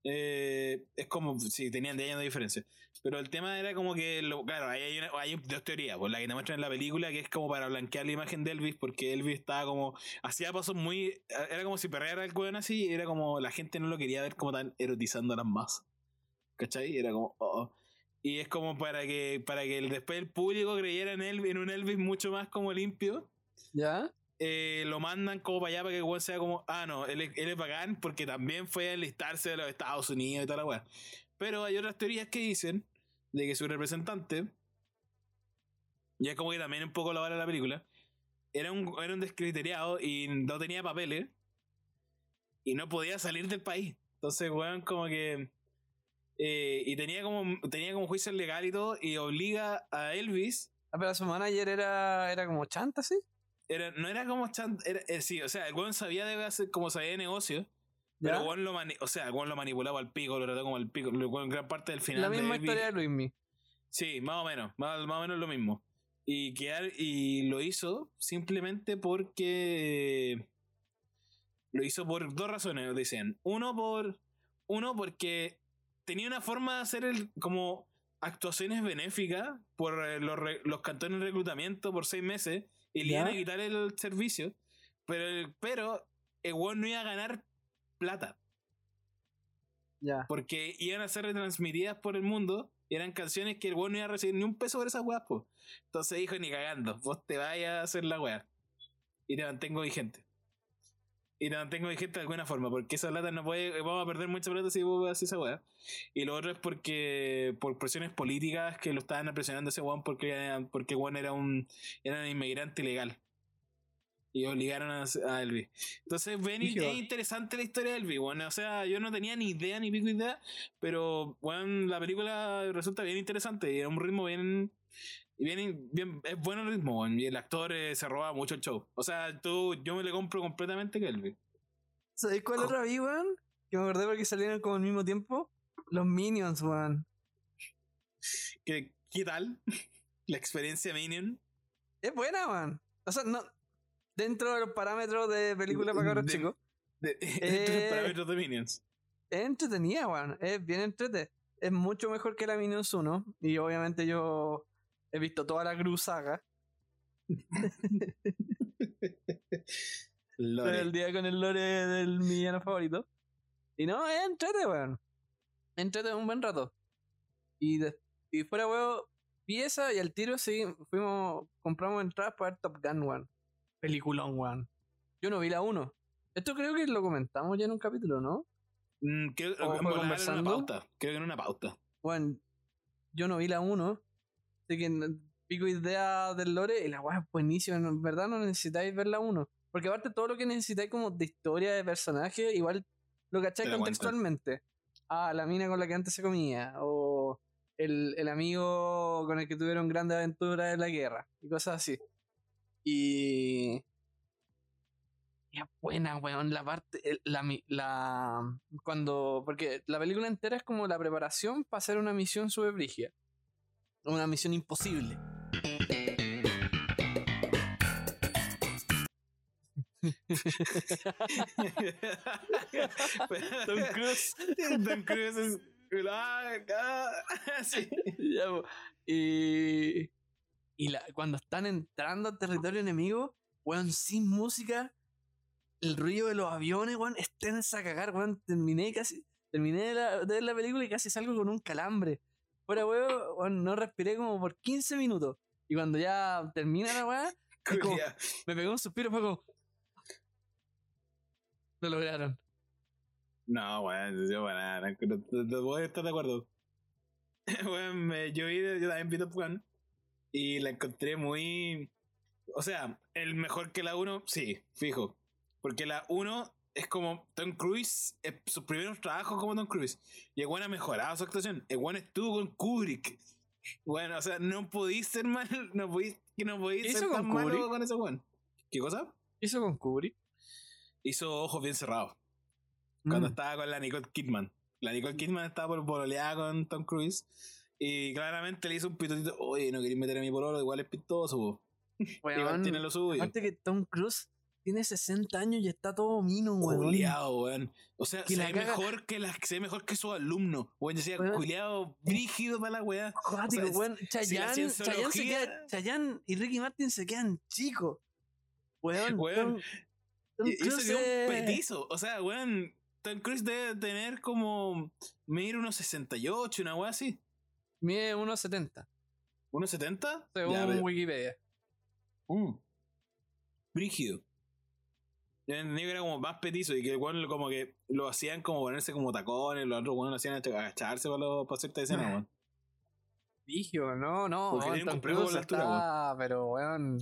Eh, es como si tenían 10 años de diferencia. Pero el tema era como que, claro, hay, hay dos teorías. Pues la que te muestran en la película, que es como para blanquear la imagen de Elvis, porque Elvis estaba como. Hacía pasos muy. Era como si perreara el weón así, y era como la gente no lo quería ver como tan erotizando las más. ¿Cachai? Era como. oh, oh. Y es como para que para que el- después el público creyera en, Elvis, en un Elvis mucho más como limpio ¿Ya? Eh, lo mandan como para allá para que el weón sea como, ah, no, él, él es bacán porque también fue a enlistarse de los Estados Unidos y toda la weá. Pero hay otras teorías que dicen de que su representante, ya como que también un poco la vara de la película, era un, era un descriteriado y no tenía papeles y no podía salir del país. Entonces, weón, como que. eh, y tenía como, tenía como juicio legal y todo, y obliga a Elvis Ah, pero su manager era, era como chanta, ¿sí? Era, no era como chan- era, eh, sí, o sea, el weón sabía de hacer, como sabía de negocio, pero lo mani- o sea, el lo manipulaba al pico, lo trató como al pico, lo weón gran parte del final. La misma historia de Luismi. Sí, más o menos, más, más o menos lo mismo. Y quedar, y lo hizo simplemente porque lo hizo por dos razones, dicen. Uno por uno porque tenía una forma de hacer el como actuaciones benéficas por eh, los, re- los cantones de reclutamiento por seis meses y le iban a quitar el servicio, pero el, pero el weón no iba a ganar plata Ya. porque iban a ser retransmitidas por el mundo y eran canciones que el weón no iba a recibir ni un peso por esas weas, po. Entonces dijo, ni cagando, vos te vayas a hacer la wea. Y te mantengo vigente. Y te mantengo vigente de alguna forma, porque esa plata no puede, vamos a perder mucha plata si vos haces esa wea. Y lo otro es porque, por presiones políticas que lo estaban presionando a ese weón porque, porque weón era un, era un inmigrante ilegal. Y obligaron a, a Elvis. Entonces, ven, y- es interesante la historia de Elvis, bueno, o sea, yo no tenía ni idea, ni pico idea, pero, bueno, la película resulta bien interesante y era un ritmo bien... y Bien, bien, es bueno el ritmo, y el actor eh, se roba mucho el show. O sea, tú, yo me le compro completamente que Elvis. ¿Sabes cuál Co- otra vi, weón? Que me acordé porque salieron como al mismo tiempo. Los Minions, weón. ¿Qué, qué tal? [LAUGHS] la experiencia Minion. Es buena, weón. O sea, no. Dentro de los parámetros de película para cabros chicos. De, [LAUGHS] Eh. de los parámetros de Minions. Es entretenida, weón. Es bien entretenida. Es mucho mejor que la Minions 1. Y obviamente yo he visto toda la Cruz saga. [LAUGHS] Lore. El día con el lore del villano favorito. Y no, es entrete, weón. Entrete un buen rato. Y, de- y fuera, weón, vi esa y al tiro sí, fuimos, compramos entradas para ver Top Gun, weón. Peliculón, weón. Yo no vi la 1. Esto creo que lo comentamos ya en un capítulo, ¿no? Mm, creo, ¿O fue en una conversando? pauta. Creo que en una pauta. Bueno, yo no vi la 1. Así que n- pico idea del lore y la weá es buenísima. En verdad no necesitáis ver la 1. Porque aparte todo lo que necesitáis como de historia de personaje, igual lo cacháis contextualmente. Ah, la mina con la que antes se comía. O el, el amigo con el que tuvieron grandes aventuras en la guerra. Y cosas así. Y... es buena, weón. La parte... La, la... Cuando... Porque la película entera es como la preparación para hacer una misión súper brígida. Una misión imposible. Tom Cruise. Tom Cruise es. Ah, ah, sí. Y y la, cuando están entrando al territorio enemigo, weón, sin música, el ruido de los aviones, weón, es tensa a cagar, weón. Terminé casi, terminé de, la, de ver la película y casi salgo con un calambre. Fuera, weón, weón, no respiré como por 15 minutos. Y cuando ya termina la weá, [LAUGHS] me pegó un suspiro, fue como. Lo lograron. No, bueno, yo, no- no voy a estar de acuerdo. [LAUGHS] Bueno, me- yo, vi, yo también vi Top Gun y la encontré muy. O sea, el mejor que la 1, sí, fijo. Porque la 1 es como Tom Cruise, es sus primeros trabajos como Tom Cruise. Y el bueno ha mejorado su actuación. El bueno estuvo con Kubrick. Bueno, o sea, no podís ser mal, [LAUGHS] no podís, que no podís ¿Qué ser hizo tan con malo Kubrick? con ese weón. ¿Qué cosa? ¿Qué hizo con Kubrick? Hizo ojos bien cerrados cuando Mm. estaba con la Nicole Kidman. La Nicole Kidman estaba por pololeada con Tom Cruise Y claramente le hizo un pitotito, oye, no queréis meter a mi pololo, igual es pistoso, po. [LAUGHS] Igual tiene lo suyo. aparte que Tom Cruise tiene 60 años y está todo mino, weón. Culeado, weón. O sea, Que se ve, caga- mejor que la, se ve mejor que sus alumnos. Weón, decía, Weón. culeado, brígido para la weá. Acuático, O sea, weón. Chayanne, Chayanne, se queda, Chayanne y Ricky Martin se quedan chicos. Weón, Weón, Tom- Tom Y eso es un petizo. O sea, weón, Tom Cruise debe tener como. medir unos 68, una weá así. Mide 1.70, ¿Unos 70? según Ya, Wikipedia. Mm. Brígido. Entendí que era como más petizo y que el weón como que lo hacían como ponerse como tacones, los otros weones lo hacían agacharse para, lo- para cierta escena, weón. [LAUGHS] Vigio, no, no. Porque weón, tiene un Tom complejo con Cruise la altura, está, pero weón.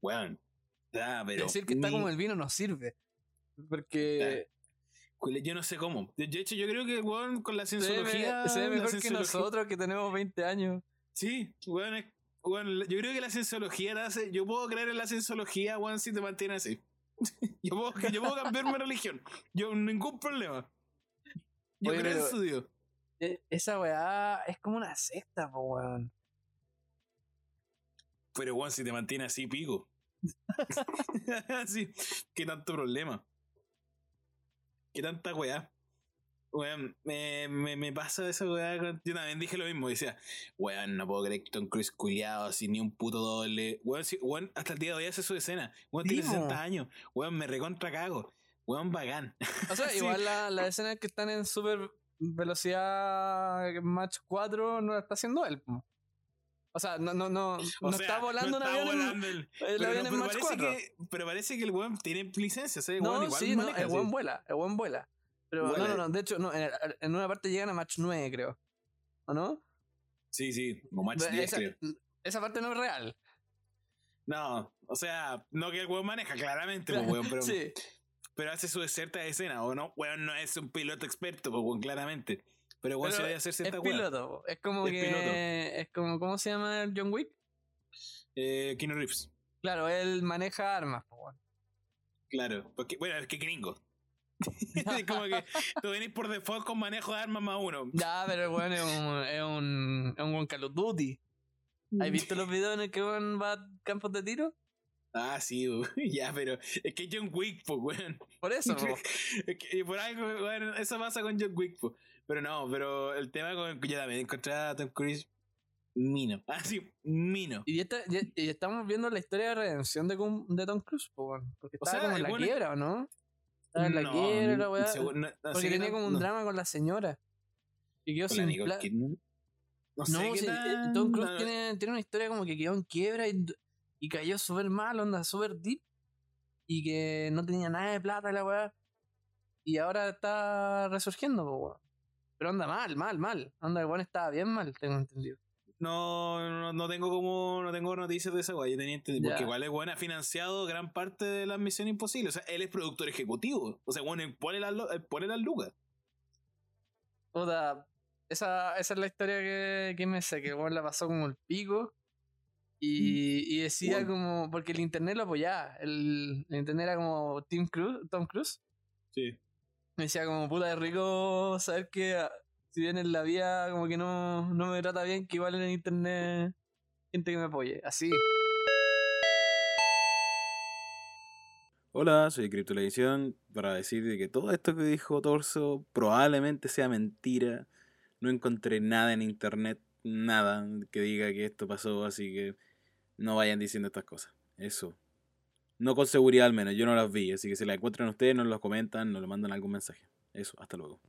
Weón. Pero. decir que está ni- como el vino no sirve. Porque Yo no sé cómo. De hecho, yo creo que el weón con la cienciología. se ve mejor que nosotros que tenemos 20 años. Sí, weón, es- weón, yo creo que la cienciología la hace. Yo puedo creer en la cienciología, weón, si te mantiene así. [LAUGHS] yo, puedo, yo puedo cambiar mi religión. Yo, ningún problema. Yo Oye, creo en Dios. E- Esa weá es como una secta, po, weón. Pero, weón, si te mantiene así, pico. [LAUGHS] sí, [LAUGHS] qué tanto problema. Qué tanta weá. Weón, me, me, me pasa esa weá. con- Yo también dije lo mismo. Decía, weón, no puedo creer que Tom Cruise culiado así, ni un puto doble. Weón, si- weón, hasta el día de hoy hace su escena. Weón, tiene Sí, po. 60 años. Weón, me recontra cago. Weón, bacán. O sea, [LAUGHS] Sí. igual la, la escena que están en super velocidad Match 4 no la está haciendo él. O sea, no, no, no, O no sea, está volando no un está avión, en- volando el- el pero, avión no- en pero Match parece 4. que, pero parece que el weón tiene licencia. ¿sí? No, weón, igual sí, no, el buen sí. vuela, el buen vuela. Pero no, no, no, de hecho, no, en, en una parte llegan a Match 9, creo. ¿O no? Sí, sí, como match Ve- 10, esa, creo. esa parte no es real. No, o sea, no que el weón maneja, claramente, pues, weón, pero, [LAUGHS] sí. pero hace su cierta escena, o no, weón, no es un piloto experto, pues, weón, claramente. Pero weón se debe hacer Es cierta weón. piloto, es como Es que piloto. es como ¿cómo se llama el John Wick? Eh, Keanu Reeves, Claro, él maneja armas, weón. claro, porque, bueno, es que gringo. [LAUGHS] como que [LAUGHS] tú venís por default con manejo de armas más uno. Ya, pero el weón es un, es un, es un buen Call of Duty. ¿Has visto los videos en el que weón va a campos de tiro? Ah, sí, [LAUGHS] ya, pero es que John Wick, pues, weón. Por eso, po. Es que- y por algo, weón, eso pasa con John Wick, pues. Pero no, pero el tema con yo también encontré a Tom Cruise mino. Ah, sí, mino. Y, esta- y- y estamos viendo la historia de redención de, de Tom Cruise, po, weón. Porque O estaba sea, como en la el es- quiebra, ¿o no? Estaba en la No, quiebra, la weá. no- no Porque tenía como un no. drama con la señora. Y quedó sin plata. No sé No, sí, eh, tan- Tom Cruise no, tiene, tiene una historia como que quedó en quiebra y, y cayó súper mal, onda súper deep. Y que no tenía nada de plata la weá. Y ahora está resurgiendo, po, weón. Pero anda mal, mal, mal. Anda, el weón estaba bien mal, tengo entendido. No, no, no tengo como, no tengo noticias de esa weá, porque igual el weón ha financiado gran parte de las misiones imposibles. O sea, él es productor ejecutivo. O sea, bueno, él pone las, pone las lucas. Puta, esa, esa es la historia que, que me sé, que weón la pasó como el pico. Y, y decía como, porque el internet lo apoyaba. El, el internet era como Tim Cruise, Tom Cruise. Sí. Me decía como puta de rico saber que si bien en la vida como que no, no me trata bien, que igual en internet gente que me apoye. Así. Hola, soy Criptolevisión para decir de que todo esto que dijo Torso probablemente sea mentira. No encontré nada en internet, nada que diga que esto pasó, así que no vayan diciendo estas cosas. Eso. No con seguridad al menos, yo no las vi, así que si las encuentran ustedes, nos las comentan, nos lo mandan algún mensaje. Eso, hasta luego.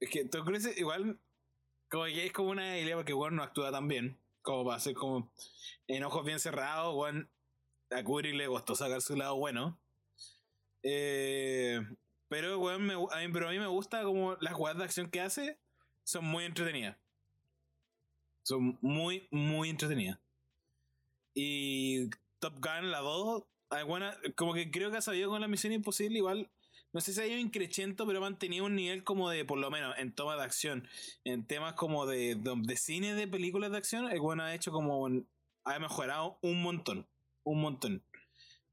Es que Tom Cruise igual como que es como una idea porque weón no actúa tan bien. Como para hacer como en ojos bien cerrados, weón a Kubrick le costó sacar su lado bueno. Eh, pero weón, me a mí, pero a mí me gusta como las jugadas de acción que hace son muy entretenidas. Son muy, muy entretenidas. Y Top Gun, la 2, alguna, como que creo que ha sabido con la misión imposible igual no sé si ha ido increchento, pero ha mantenido un nivel como de, por lo menos, en toma de acción. En temas como de, de, de cine de películas de acción, el bueno ha hecho como. ha mejorado un montón. Un montón.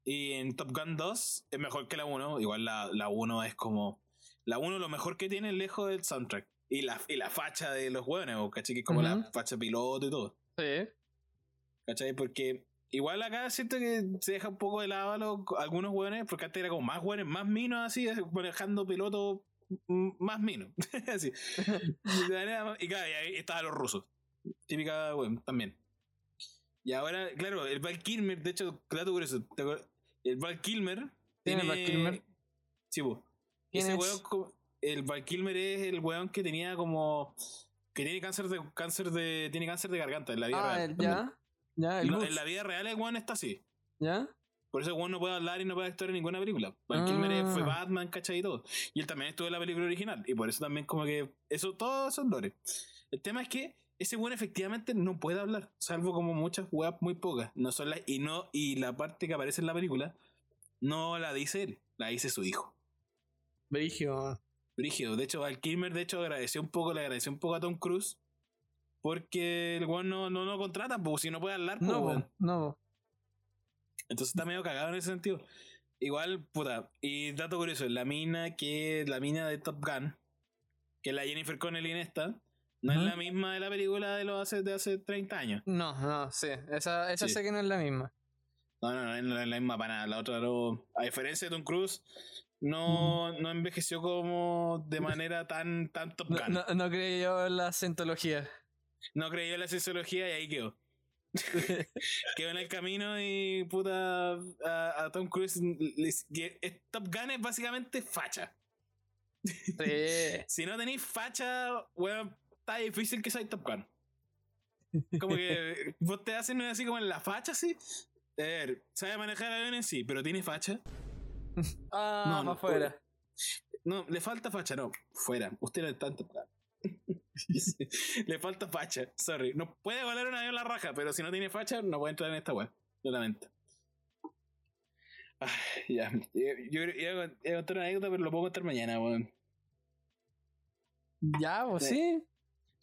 Y en Top Gun 2 es mejor que la 1. Igual la, la 1 es como. La 1 lo mejor que tiene lejos del soundtrack. Y la, y la facha de los hueones, ¿cachai? Que es como la facha piloto y todo. Sí. ¿Cachai? Porque igual acá siento que se deja un poco de lado a los- algunos hueones, porque antes era como más hueones, más minos así, manejando pilotos más minos. [LAUGHS] así. y claro, y ahí estaban los rusos. Típica, bueno, también. Y ahora, claro, el Val Kilmer, de hecho, dato curioso, el Val Kilmer. ¿Quién es tiene- Val Kilmer? Sí. ¿Quién Ese es? weón, el Val Kilmer es el weón que tenía como. que tiene cáncer de. cáncer de. tiene cáncer de garganta en la vida Ah, real. ya. Ya, el No, Gus. en la vida real el weón está así. ¿Ya? Por eso el weón no puede hablar y no puede actuar en ninguna película. Val Ah. Kilmer fue Batman, ¿cachai? Y todo. Y él también estuvo en la película original. Y por eso también como que... Eso, todos son lores. El tema es que ese weón efectivamente no puede hablar. Salvo como muchas weas muy pocas. No son las... Y no... Y la parte que aparece en la película no la dice él. La dice su hijo. Brigio. Brígido. De hecho, Val Kilmer, de hecho, agradeció un poco, le agradeció un poco a Tom Cruise. Porque el weón no, no lo contrata, pues si no puede hablar, pues, No, weón. no. Entonces está medio cagado en ese sentido. Igual, puta. Y dato curioso, la mina que la mina de Top Gun, que es la Jennifer Connelly en esta, no es la misma de la película de los hace, de hace 30 años. No, no, sí. Esa, esa Sí. sé que no es la misma. No, no, no, no es la misma para nada. La otra no. A diferencia de Tom Cruise, no, no envejeció como de manera tan, tan Top No, Gun. No, no, no creí yo en la cientología. creyó en la sociología y ahí quedó. [LAUGHS] quedó en el camino y puta a, a Tom Cruise les- Top Gun es básicamente facha. Sí. [LAUGHS] Si no tenéis facha, weón, está difícil que seáis Top Gun. Como que vos te hacen así como en la facha, sí. A ver, sabe manejar aviones, sí, pero tiene facha. Ah, No, no, afuera. No, le falta facha, no. Fuera. Usted no está en Top Gun. [LAUGHS] le falta facha, sorry. No puede volar un avión la raja, pero si no tiene facha, no puede entrar en esta web. Lo lamento. Ay, ya. Yo, iba a contar una anécdota, pero lo puedo contar mañana, weón. Ya, pues Sí. sí.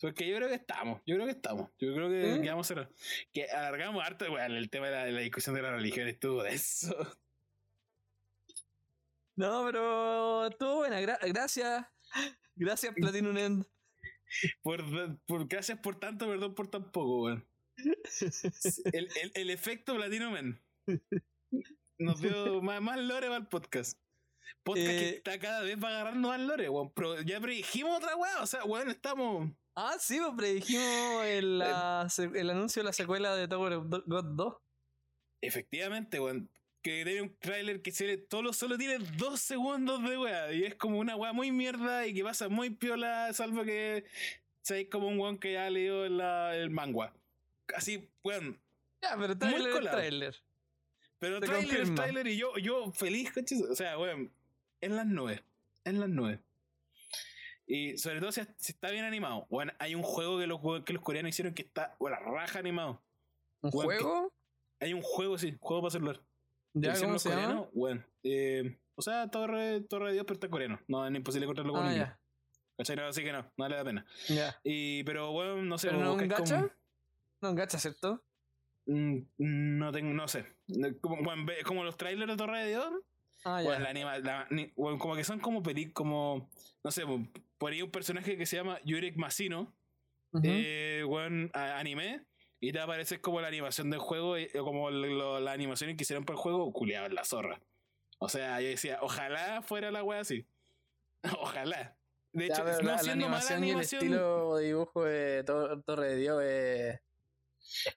Porque yo creo que estamos, yo creo que estamos. Yo creo que, ¿Sí? que vamos a cerrar. Que alargamos harto, weón, el tema de la, de la discusión de la religión estuvo de eso. No, pero estuvo buena. gra- gracias. Gracias, Platinum End. Por, por- gracias por tanto, perdón por tan poco, weón. El, el, el efecto Platino Man nos dio más, más lore para el podcast. Podcast que Eh, está cada vez va agarrando más lore, weón. Pero ya predijimos otra weá, o sea, weón, estamos. Ah, sí, pues predijimos el, la se- el anuncio de la secuela de Tower of God 2. Efectivamente, weón. Que tiene un tráiler que se solo, solo tiene dos segundos de weá. Y es como una weá muy mierda y que pasa muy piola, salvo que seáis como un weón que ya leyó la- el manga. Así, weón. Ya, pero trailer es colado. trailer. Pero Te es confirmo. tráiler y yo, yo feliz, coches. O sea, weón, en las nubes. En las nubes. Y sobre todo si, si está bien animado. Bueno, hay un juego que los, que los coreanos hicieron que está, bueno, raja animado. ¿Un Weón, juego? Hay un juego, sí, juego para celular. ¿Ya ¿Hicieron cómo llama? Bueno, eh, o sea, Torre, Torre de Dios, pero está coreano. No, es imposible encontrarlo con Ah, inglés. ya. ¿Cachai? No, así que no, no vale la pena. Ya. Y, pero bueno, no sé. ¿Pero no un gacha? como- No, un gacha, ¿cierto? Mm, no tengo, no sé. Como, bueno, como los trailers de Torre de Dios. Ah, ya. Bueno, la anima, la- ni- bueno, como que son como peli, como, no sé, po- por ahí un personaje que se llama Yurek Masino, eh, a- anime, y te va a aparecer como la animación del juego, y- o como lo- lo- la animación que hicieron para el juego, culiado en la zorra. O sea, yo decía, ojalá fuera la wea así. [LAUGHS] Ojalá. De Ya, hecho, no la, la siendo mala animación y el animación. estilo de dibujo de Tor- Torre de Dios es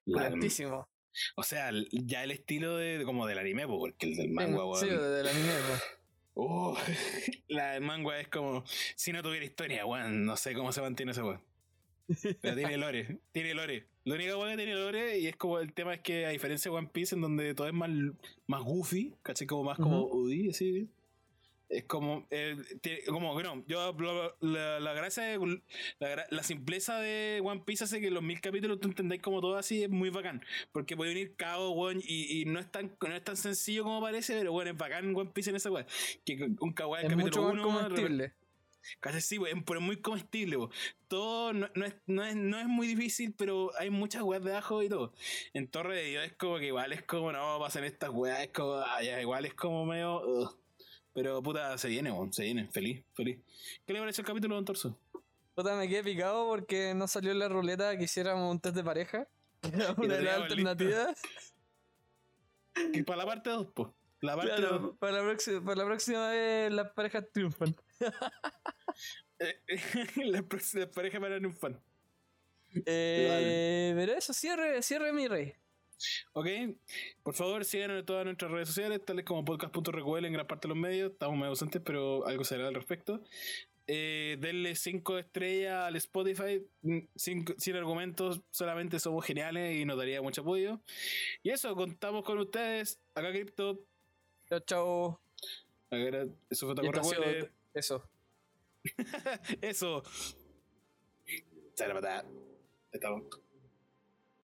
la- altísimo. o sea, ya el estilo de, como del anime, po, porque el del manga, Sí, weón. desde el anime. po. Oh, [LAUGHS] la del manga es como si no tuviera historia, weón. No sé cómo se mantiene ese weón. Pero tiene lore, tiene lore. La única weón que tiene lore y es como el tema es que a diferencia de One Piece, en donde todo es más, más goofy, ¿cachai? Como más como Udi, así. Es como, eh, tiene- como, no, yo, lo- la, la gracia, de- la, la simpleza de One Piece hace que los mil capítulos tú entendáis como todo así, es muy bacán. Porque puede venir caos, weón, y, y no, es tan, no es tan sencillo como parece, pero bueno, es bacán One Piece en esa weón. Que un kawaii Es capítulo mucho más 1, comestible. Casi sí, weón, pero es muy comestible. Todo no, no es, no, es, no es muy difícil, pero hay muchas weas de ajo y todo. En Torre de Dios es como que igual es como, no, pasan estas weas, es como, ah, igual es como medio. ugh. Pero puta, se viene, weón, se viene. Feliz, feliz. ¿Qué le parece el capítulo, don Torso? Puta, me quedé picado porque no salió en la ruleta que hiciéramos un test de pareja. [LAUGHS] Que era una de las alternativas. [LAUGHS] Que para la parte 2, pues. La parte Claro, dos. para, la próxima, para la próxima vez las parejas triunfan. Eh, [LAUGHS] la próxima pareja para un fan. Eh, pero eso, cierre, cierre mi rey. Ok, por favor síganos en todas nuestras redes sociales, tales como podcast.recuel en gran parte de los medios. Estamos medio ausentes, pero algo será al respecto. Eh, denle 5 estrellas al Spotify, mm, cinco- sin argumentos, solamente somos geniales y nos daría mucho apoyo. Y eso, contamos con ustedes. Acá Crypto, Chao, eso fue Taco sido-. Eso. Eso. Estamos.